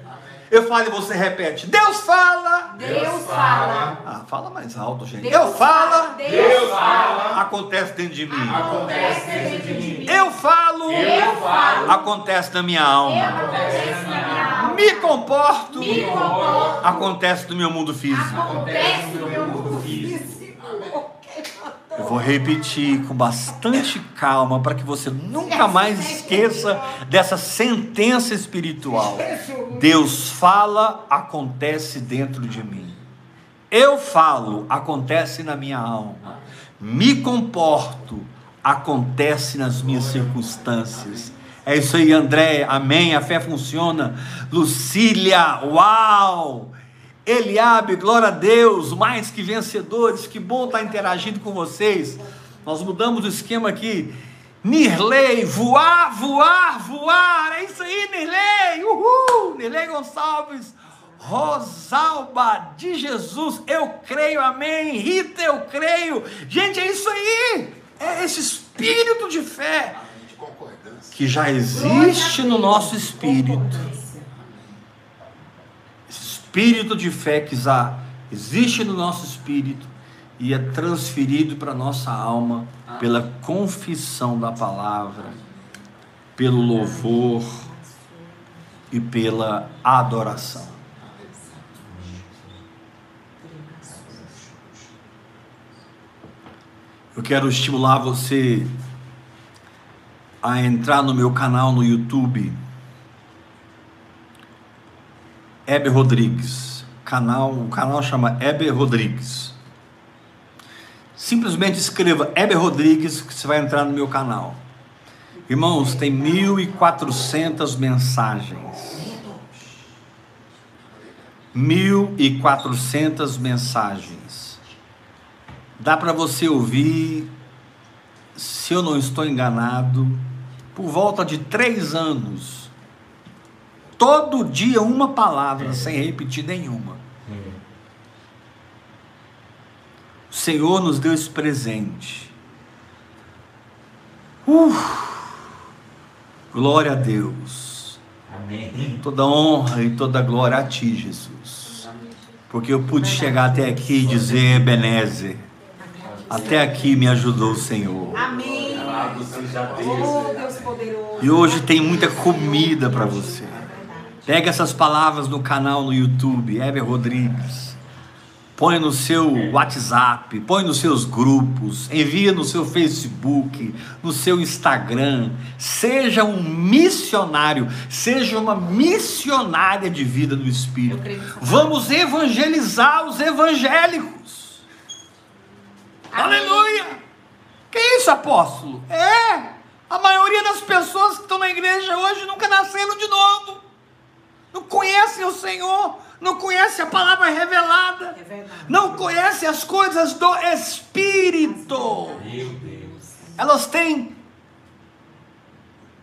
Eu falo e você repete. Deus fala. Deus fala. Ah, fala mais alto, gente. Deus Eu falo, Deus fala. acontece dentro de mim. Acontece dentro de mim. Eu falo, Eu falo. acontece na minha alma. Acontece na minha alma. Me comporto, Me comporto. acontece no meu mundo físico. Acontece no meu mundo físico. Eu vou repetir com bastante calma para que você nunca mais esqueça dessa sentença espiritual. Deus fala, acontece dentro de mim. Eu falo, acontece na minha alma. Me comporto, acontece nas minhas circunstâncias. É isso aí, André. Amém. A fé funciona. Lucília, uau! Eliabe, glória a Deus, mais que vencedores, que bom estar interagindo com vocês. Nós mudamos o esquema aqui. Nirley, voar, voar, voar. É isso aí, Nirley. Uhul! Nirley Gonçalves. Rosalba de Jesus, eu creio, amém. Rita, eu creio. Gente, é isso aí. É esse espírito de fé que já existe no nosso espírito. Espírito de fé que existe no nosso espírito e é transferido para nossa alma pela confissão da palavra, pelo louvor e pela adoração. Eu quero estimular você a entrar no meu canal no YouTube. Heber Rodrigues. Canal, o canal chama Heber Rodrigues. Simplesmente escreva Heber Rodrigues que você vai entrar no meu canal. Irmãos, tem 1.400 mensagens. 1.400 mensagens. Dá para você ouvir, se eu não estou enganado, por volta de três anos. Todo dia uma palavra, sem repetir nenhuma. O Senhor nos deu esse presente. Uh, glória a Deus. Amém. Toda honra e toda glória a Ti, Jesus. Porque eu pude chegar até aqui e dizer, Ebenezer, até aqui me ajudou o Senhor. Amém. Oh. E hoje tem muita comida para você. Pega essas palavras no canal no YouTube, Heber Rodrigues. põe no seu WhatsApp, põe nos seus grupos, envia no seu Facebook, no seu Instagram. Seja um missionário, seja uma missionária de vida no Espírito. Vamos evangelizar os evangélicos. Amém. Aleluia! Que isso, apóstolo? É! A maioria das pessoas que estão na igreja hoje nunca nasceram de novo. Não conhecem o Senhor, não conhecem a palavra revelada, É não conhecem as coisas do Espírito. Meu Deus. Elas têm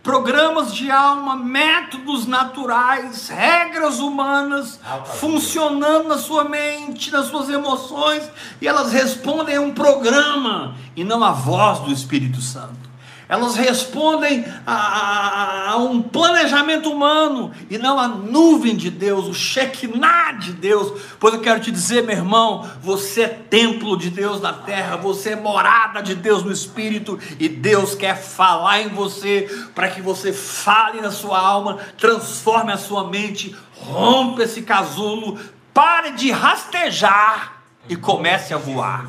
programas de alma, métodos naturais, regras humanas Alta funcionando na sua mente, nas suas emoções, e elas respondem a um programa e não à voz do Espírito Santo. Elas respondem a, a- a um planejamento humano e não à nuvem de Deus, o Shekinah de Deus. Pois eu quero te dizer, meu irmão, você é templo de Deus na terra, você é morada de Deus no Espírito e Deus quer falar em você para que você fale na sua alma, transforme a sua mente, rompa esse casulo, pare de rastejar e comece a voar.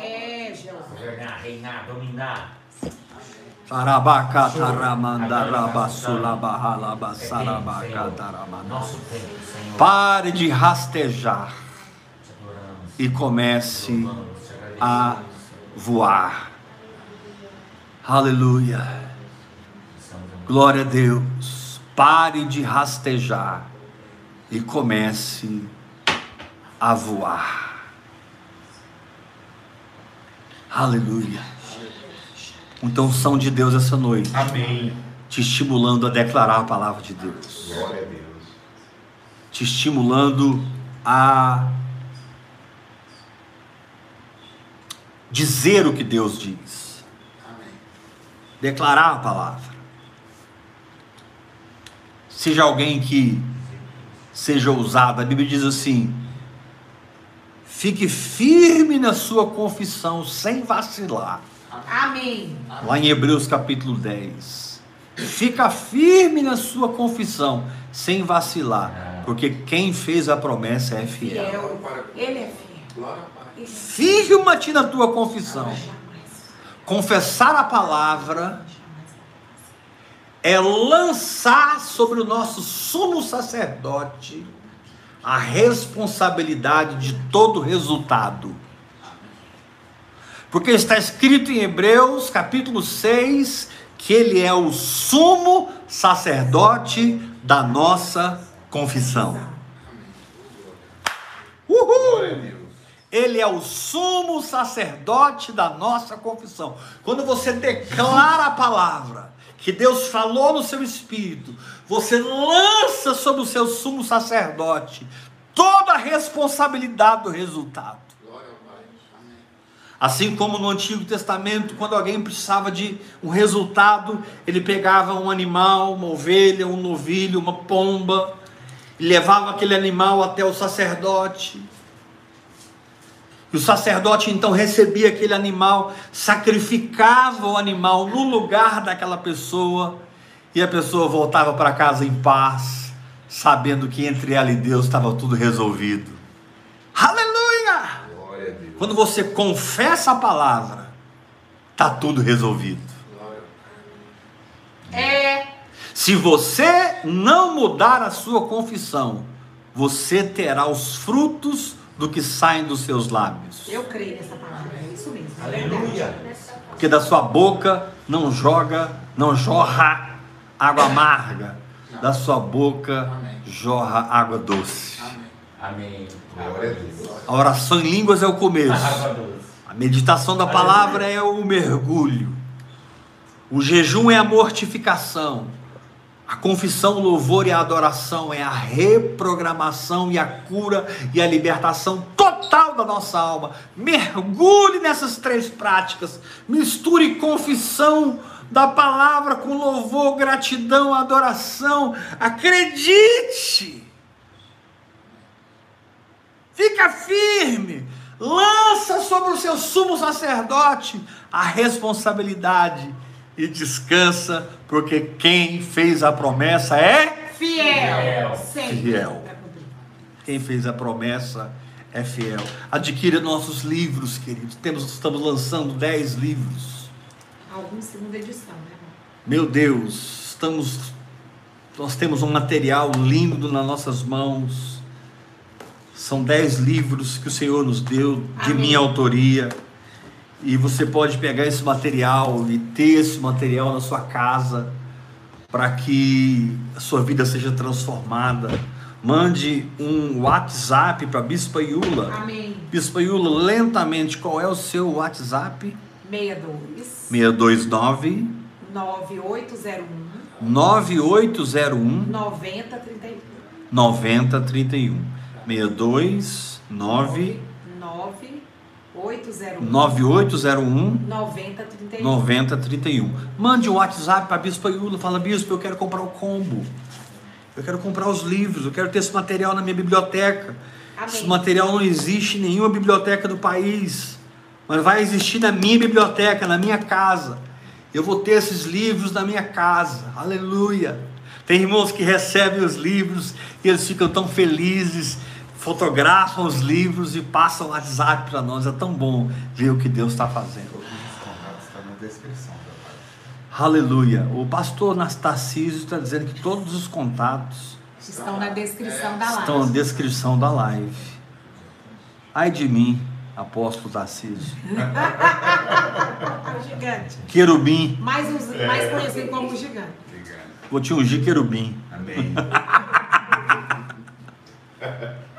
É, Jesus. Governar, reinar, dominar. Nosso tempo, Senhor. Pare de rastejar e comece a voar. Aleluia. Glória a Deus. Pare de rastejar e comece a voar. Aleluia. Então, são de Deus essa noite, Amém. te estimulando a declarar a palavra de Deus. Glória a Deus. te estimulando a dizer o que Deus diz, Amém. declarar a palavra. Seja alguém que seja ousado, a Bíblia diz assim: fique firme na sua confissão, sem vacilar. Amém. Lá em Hebreus capítulo 10. Fica firme na sua confissão, sem vacilar, porque quem fez a promessa é fiel. Fiel. Ele é fiel. É Firma-te na tua confissão. Confessar a palavra é lançar sobre o nosso sumo sacerdote a responsabilidade de todo resultado. Porque está escrito em Hebreus capítulo 6 que ele é o sumo sacerdote da nossa confissão. Uhul! Ele é o sumo sacerdote da nossa confissão. Quando você declara a palavra que Deus falou no seu espírito, você lança sobre o seu sumo sacerdote toda a responsabilidade do resultado. Glória ao Pai. Amém. Assim como no Antigo Testamento, quando alguém precisava de um resultado, ele pegava um animal, uma ovelha, um novilho, uma pomba, e levava aquele animal até o sacerdote. E o sacerdote então recebia aquele animal, sacrificava o animal no lugar daquela pessoa, e a pessoa voltava para casa em paz, sabendo que entre ela e Deus estava tudo resolvido. Aleluia! Quando você confessa a palavra, tá tudo resolvido. É. Se você não mudar a sua confissão, você terá os frutos do que saem dos seus lábios. Eu creio nessa palavra. É isso mesmo. Aleluia. Porque da sua boca não joga, não jorra água amarga. Da sua boca jorra água doce. Amém. Amém. Glória a Deus. A oração em línguas é o começo. A meditação da palavra é o mergulho. O jejum é a mortificação. A confissão, o louvor e a adoração é a reprogramação e a cura e a libertação total da nossa alma. Mergulhe nessas três práticas. Misture confissão da palavra com louvor, gratidão, adoração. Acredite. Fica firme. Lança sobre o seu sumo sacerdote a responsabilidade e descansa, porque quem fez a promessa é Fiel. Fiel. Fiel. Cumprir. quem fez a promessa é fiel. Adquira nossos livros, queridos. Temos, estamos lançando 10 livros. Alguns segunda edição, né? Meu Deus, estamos nós temos um material lindo nas nossas mãos. São 10 livros que o Senhor nos deu de Amém. minha autoria. E você pode pegar esse material e ter esse material na sua casa para que a sua vida seja transformada. Mande um WhatsApp para a Bispa Iula. Amém. Bispa Iula, lentamente, qual é o seu WhatsApp? 62 629 9801 9801 9031 9031 62 9 9801 9801 9031 9031. Mande um WhatsApp para a Bispa Iula, fala, Bispo, eu quero comprar o combo. Eu quero comprar os livros, eu quero ter esse material na minha biblioteca. Amém. Esse material não existe em nenhuma biblioteca do país, mas vai existir na minha biblioteca, na minha casa. Eu vou ter esses livros na minha casa. Aleluia. Tem irmãos que recebem os livros e eles ficam tão felizes, fotografam os livros e passam o WhatsApp para nós. É tão bom ver o que Deus está fazendo. Todos os contatos estão na descrição da página. Aleluia. O pastor Anastasísio está dizendo que todos os contatos Estão na descrição da estão na live. descrição da live. Ai de mim, apóstolo Tarcísio. [LAUGHS] Gigante. Querubim. Mais, us- mais conhecido como gigante. Vou te ungir querubim. Amém. [LAUGHS]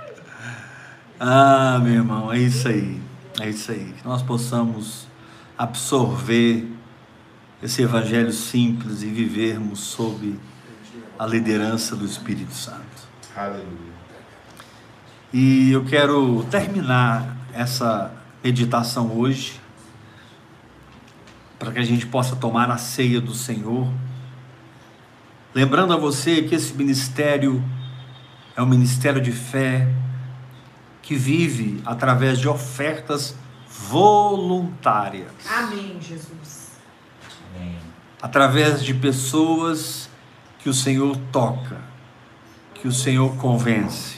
Ah, meu irmão, é isso aí. É isso aí. Que nós possamos absorver esse evangelho simples e vivermos sob a liderança do Espírito Santo. Aleluia. E eu quero terminar essa meditação hoje, para que a gente possa tomar a ceia do Senhor, lembrando a você que esse ministério é um ministério de fé que vive através de ofertas voluntárias, Amém, Jesus. Amém. através de pessoas que o Senhor toca, que o Senhor convence,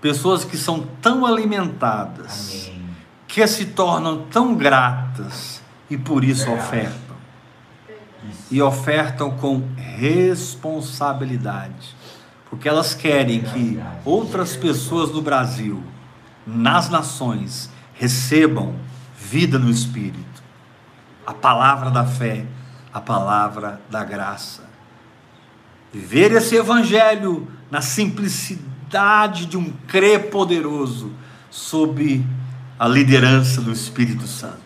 pessoas que são tão alimentadas Amém. que se tornam tão gratas e por isso Verdade. ofertam. Isso. E ofertam com responsabilidade, porque elas querem que outras pessoas no Brasil, nas nações, recebam vida no Espírito, a palavra da fé, a palavra da graça. Viver esse evangelho na simplicidade de um crer poderoso sob a liderança do Espírito Santo.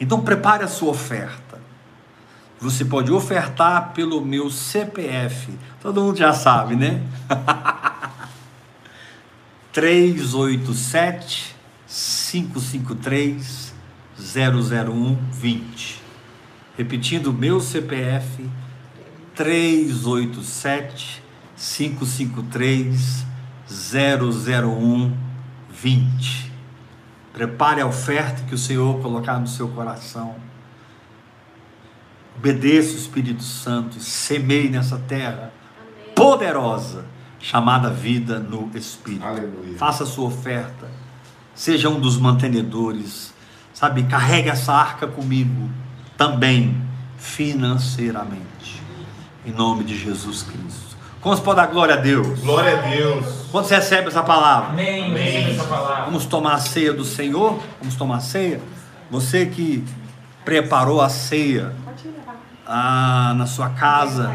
Então prepare a sua oferta. Você pode ofertar pelo meu CPF. Todo mundo já sabe, né? [LAUGHS] 387 553 00120. Repetindo, meu CPF 387 553 00120. Prepare a oferta que o Senhor colocar no seu coração. Obedeça o Espírito Santo semeie nessa terra poderosa chamada vida no Espírito. Aleluia. Faça a sua oferta. Seja um dos mantenedores. Sabe, carregue essa arca comigo também financeiramente. Em nome de Jesus Cristo. Quantos podem dar glória a Deus? Glória a Deus. Quantos recebe essa palavra? Amém. Amém. Receba essa palavra. Vamos tomar a ceia do Senhor? Vamos tomar a ceia? Você que preparou a ceia Pode levar. ah, na sua casa,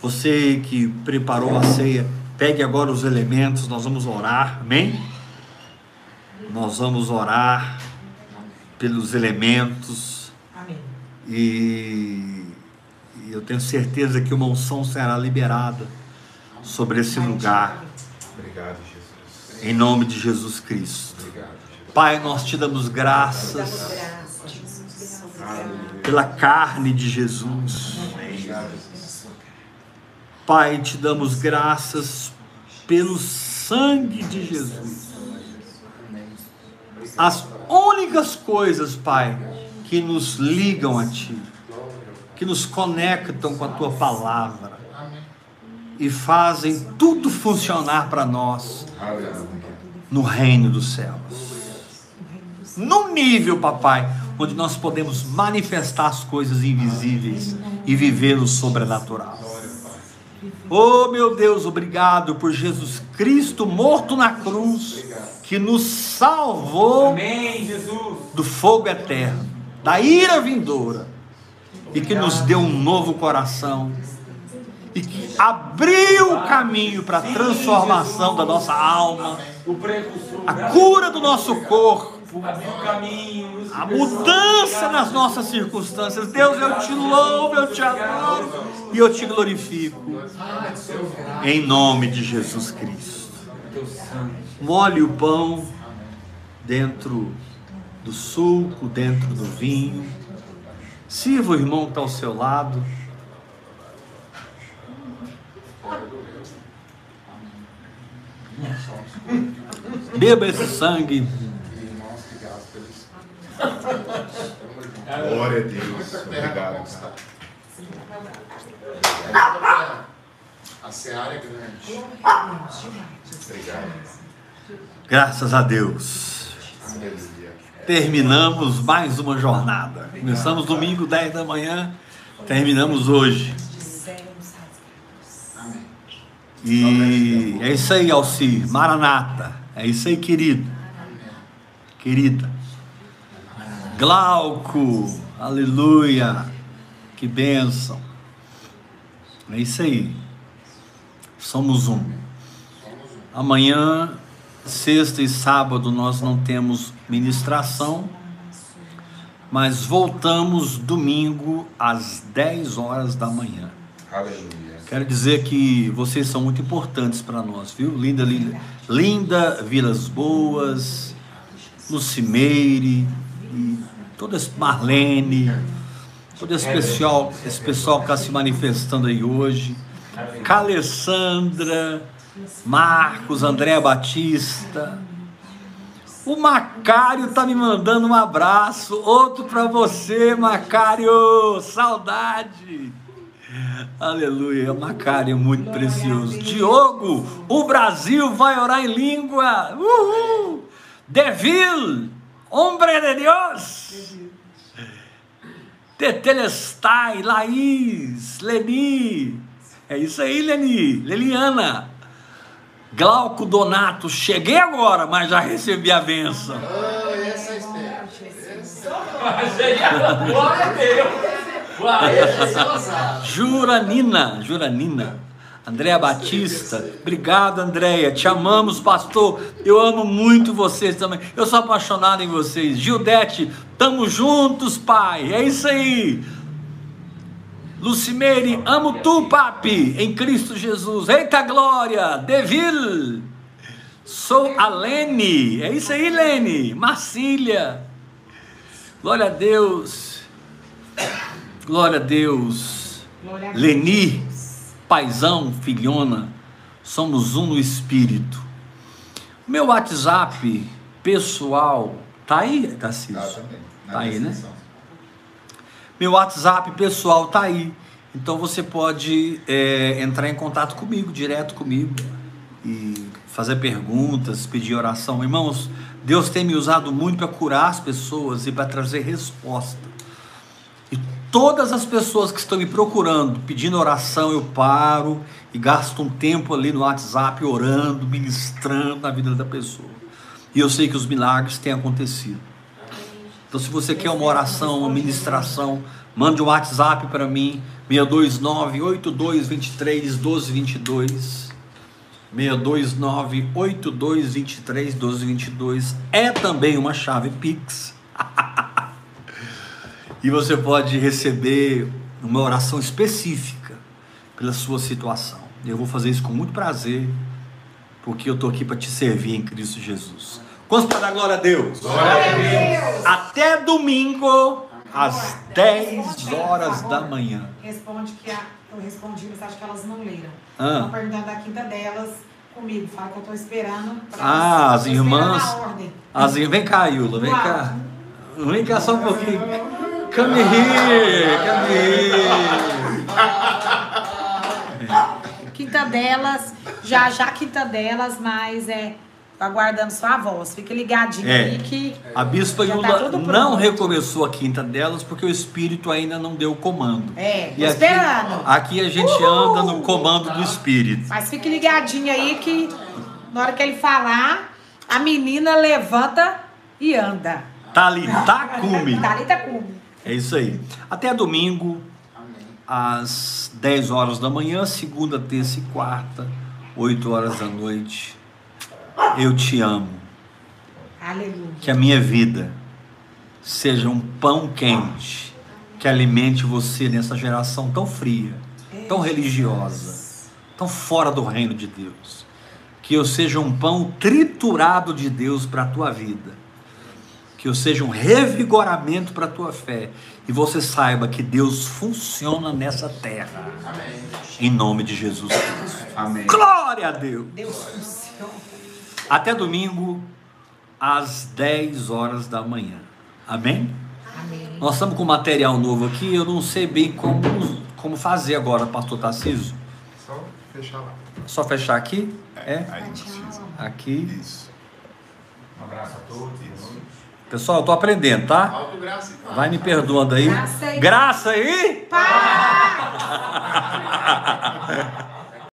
você que preparou a ceia, pegue agora os elementos, nós vamos orar, amém? Nós vamos orar pelos elementos Amém. e, e eu tenho certeza que uma unção será liberada sobre esse lugar, Obrigado, Jesus. em nome de Jesus Cristo. Obrigado, Jesus. Pai, nós te damos graças Jesus. Damos graças. pela carne de Jesus. Pai, te damos graças pelo sangue de Jesus. As únicas coisas, Pai, que nos ligam a Ti, que nos conectam com a Tua palavra e fazem tudo funcionar para nós, no reino dos céus. No nível, papai, onde nós podemos manifestar as coisas invisíveis e viver no sobrenatural. Oh, meu Deus, obrigado por Jesus Cristo morto na cruz, que nos salvou Amém, do fogo eterno, da ira vindoura, e que nos deu um novo coração, e que abriu o caminho para a transformação da nossa alma, a cura do nosso corpo, caminho. a mudança nas nossas circunstâncias. Deus, eu te louvo, eu te adoro e eu te glorifico. Em nome de Jesus Cristo. Molhe o pão dentro do suco, dentro do vinho. Sirva o irmão que está ao seu lado. Beba esse sangue. Irmãos que gastam pelos. Glória a Deus. Obrigado. A seara é grande. Obrigado. Graças a Deus. Terminamos mais uma jornada. Começamos domingo, 10 da manhã. Terminamos hoje. Amém. E é isso aí, Alci. Maranata. É isso aí, querido. Querida. Glauco. Aleluia. Que bênção. É isso aí. Somos um. Amanhã, sexta e sábado, nós não temos ministração, mas voltamos domingo às 10 horas da manhã. Aleluia. Quero dizer que vocês são muito importantes para nós, viu? Linda, linda, linda Vilas Boas, Lucimeire, toda esse Marlene, todo esse pessoal, esse pessoal que está se manifestando aí hoje. Calessandra, Marcos, André Batista. O Macário tá me mandando um abraço, outro para você, Macário. Saudade. Aleluia, Macário muito precioso. Diogo, o Brasil vai orar em língua. Uhul. Devil, hombre de Deus. Tetelestai, Laís, Leni. É isso aí, Leni. Leliana. Glauco Donato, cheguei agora, mas já recebi a benção. Ah, essa é Glória a Deus. Glória a Deus. essa Andréa Batista, obrigado Andréia, te amamos pastor, eu amo muito vocês também, eu sou apaixonado em vocês. Gildete, tamo juntos pai, é isso aí. Lucimeire, amo tu papi, em Cristo Jesus, eita glória, Devil, sou a Lene, é isso aí Lene, Marcília, glória a Deus, glória a Deus. Glória a Deus. Leni, paizão, filhona, somos um no espírito. Meu WhatsApp pessoal, tá aí, Tarcísio? Tá também. Na Tá aí, né? Meu WhatsApp pessoal tá aí. Então você pode é, entrar em contato comigo, direto comigo, e fazer perguntas, pedir oração. Irmãos, Deus tem me usado muito para curar as pessoas e para trazer resposta. Todas as pessoas que estão me procurando, pedindo oração, eu paro e gasto um tempo ali no WhatsApp orando, ministrando na vida da pessoa. E eu sei que os milagres têm acontecido. Então, se você quer uma oração, uma ministração, mande um WhatsApp para mim, 629-8223-1222. 629-8223-1222. É também uma chave Pix. E você pode receber uma oração específica pela sua situação. Eu vou fazer isso com muito prazer, porque eu estou aqui para te servir em Cristo Jesus. Quantos para dar glória a Deus? Até domingo, às 10 horas da manhã. Responde que a, eu respondi, mas acho que elas não leram. Ah. Estão perguntando da quinta delas comigo. Fala que eu estou esperando. Ah, as irmãs. a. As, vem cá, Yula, vem cá. Vem cá só um pouquinho. Come here, come here. Quinta delas, já já quinta delas, mas é aguardando sua voz. Fica ligadinho É. aí que. A bispa tá Yula tudo não recomeçou a quinta delas porque o espírito ainda não deu o comando. É, E aqui, esperando. aqui a gente anda no comando do espírito. Mas fique ligadinho aí que na hora que ele falar, a menina levanta e anda. Talitacume. Thalita cume. É isso aí. Até domingo, Amém. às 10 horas da manhã, segunda, terça e quarta, 8 horas da noite. Eu te amo. Aleluia. Que a minha vida seja um pão quente que alimente você nessa geração tão fria, tão religiosa, tão fora do reino de Deus. Que eu seja um pão triturado de Deus para a tua vida. Que eu seja um revigoramento para a tua fé. E você saiba que Deus funciona nessa terra. Amém. Em nome de Jesus Cristo. Amém. Glória a Deus. Deus funciona. Até domingo, às 10 horas da manhã. Amém? Amém. Nós estamos com material novo aqui, eu não sei bem como, como fazer agora, pastor Tarcísio. Só fechar lá. Só fechar aqui? É? Precisa. Aqui. Isso. Um abraço a todos. Pessoal, eu tô aprendendo, tá? Alto graça e paz. Vai me perdoando aí. Graça e- Graça aí! Pá! [LAUGHS]